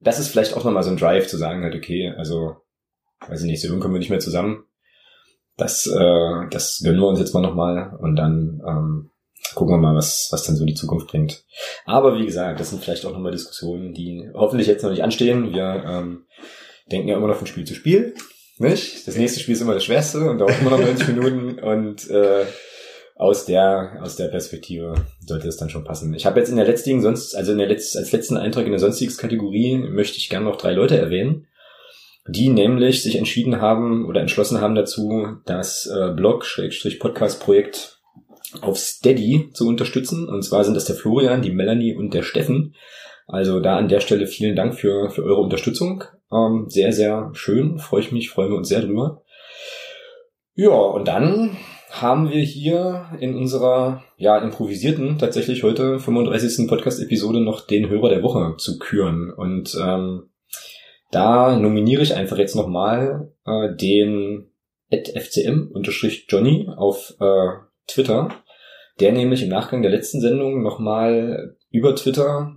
das ist vielleicht auch nochmal so ein Drive zu sagen halt, okay, also, weiß ich nicht, so jung kommen wir nicht mehr zusammen. Das, äh, das gönnen wir uns jetzt mal nochmal und dann ähm, gucken wir mal, was, was dann so die Zukunft bringt. Aber wie gesagt, das sind vielleicht auch nochmal Diskussionen, die hoffentlich jetzt noch nicht anstehen. Wir ähm, denken ja immer noch von Spiel zu Spiel. Nicht? Das nächste Spiel ist immer das schwerste und dauert immer noch [LAUGHS] 90 Minuten und äh, aus der aus der Perspektive sollte es dann schon passen. Ich habe jetzt in der letzten sonst also in der letzten als letzten Eintrag in der sonstiges Kategorie möchte ich gerne noch drei Leute erwähnen, die nämlich sich entschieden haben oder entschlossen haben dazu, das äh, Blog Podcast Projekt auf Steady zu unterstützen. Und zwar sind das der Florian, die Melanie und der Steffen. Also da an der Stelle vielen Dank für, für eure Unterstützung. Ähm, sehr, sehr schön. Freue ich mich, freuen wir uns sehr drüber. Ja, und dann haben wir hier in unserer ja improvisierten tatsächlich heute 35. Podcast-Episode noch den Hörer der Woche zu küren. Und ähm, da nominiere ich einfach jetzt nochmal äh, den fcm-johnny auf äh, Twitter, der nämlich im Nachgang der letzten Sendung nochmal über Twitter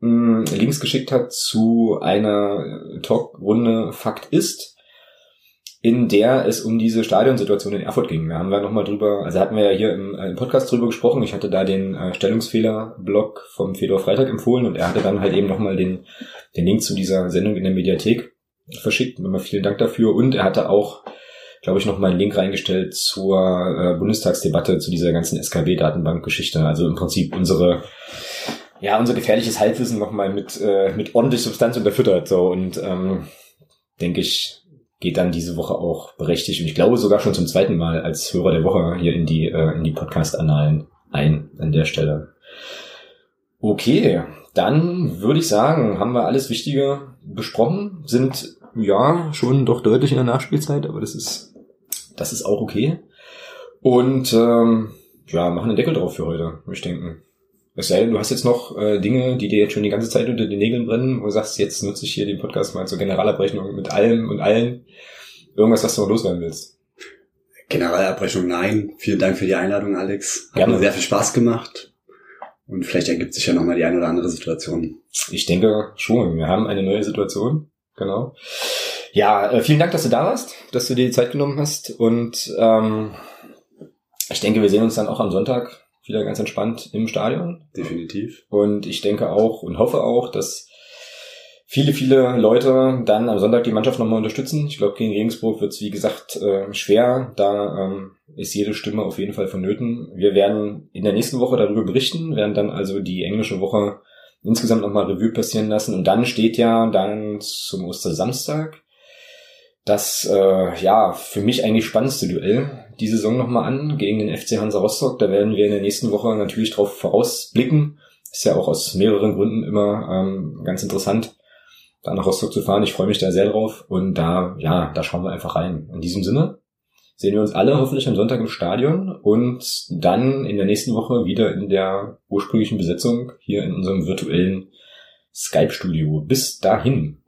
mh, Links geschickt hat zu einer Talkrunde Fakt ist, in der es um diese Stadionsituation in Erfurt ging. Da haben wir nochmal drüber, also hatten wir ja hier im, äh, im Podcast drüber gesprochen. Ich hatte da den äh, Stellungsfehler-Blog vom Fedor Freitag empfohlen und er hatte dann halt eben nochmal den, den Link zu dieser Sendung in der Mediathek verschickt. Nochmal vielen Dank dafür. Und er hatte auch, glaube ich, nochmal einen Link reingestellt zur äh, Bundestagsdebatte zu dieser ganzen SKB-Datenbank-Geschichte. Also im Prinzip unsere ja, unser gefährliches Halbwissen nochmal mit, äh, mit ordentlich Substanz unterfüttert. So und ähm, denke ich, geht dann diese Woche auch berechtigt und ich glaube sogar schon zum zweiten Mal als Hörer der Woche hier in die, äh, in die Podcast-Annalen ein an der Stelle. Okay, dann würde ich sagen, haben wir alles Wichtige besprochen, sind ja schon doch deutlich in der Nachspielzeit, aber das ist, das ist auch okay. Und ähm, ja, machen den Deckel drauf für heute, würde ich denken. Es sei denn, du hast jetzt noch äh, Dinge, die dir jetzt schon die ganze Zeit unter den Nägeln brennen, wo du sagst, jetzt nutze ich hier den Podcast mal zur Generalabrechnung mit allem und allen. Irgendwas, was du noch loswerden willst. Generalabrechnung nein. Vielen Dank für die Einladung, Alex. Hat Gerne. mir sehr viel Spaß gemacht. Und vielleicht ergibt sich ja nochmal die eine oder andere Situation. Ich denke schon. Wir haben eine neue Situation. Genau. Ja, äh, vielen Dank, dass du da warst, dass du dir die Zeit genommen hast. Und ähm, ich denke, wir sehen uns dann auch am Sonntag wieder ganz entspannt im Stadion. Definitiv. Und ich denke auch und hoffe auch, dass viele, viele Leute dann am Sonntag die Mannschaft nochmal unterstützen. Ich glaube, gegen Regensburg wird es, wie gesagt, äh, schwer. Da ähm, ist jede Stimme auf jeden Fall vonnöten. Wir werden in der nächsten Woche darüber berichten, werden dann also die englische Woche insgesamt nochmal Revue passieren lassen. Und dann steht ja dann zum Ostersamstag das, äh, ja, für mich eigentlich spannendste Duell die Saison nochmal an gegen den FC Hansa Rostock. Da werden wir in der nächsten Woche natürlich drauf vorausblicken. Ist ja auch aus mehreren Gründen immer ähm, ganz interessant, da nach Rostock zu fahren. Ich freue mich da sehr drauf und da, ja, da schauen wir einfach rein. In diesem Sinne sehen wir uns alle hoffentlich am Sonntag im Stadion und dann in der nächsten Woche wieder in der ursprünglichen Besetzung hier in unserem virtuellen Skype-Studio. Bis dahin.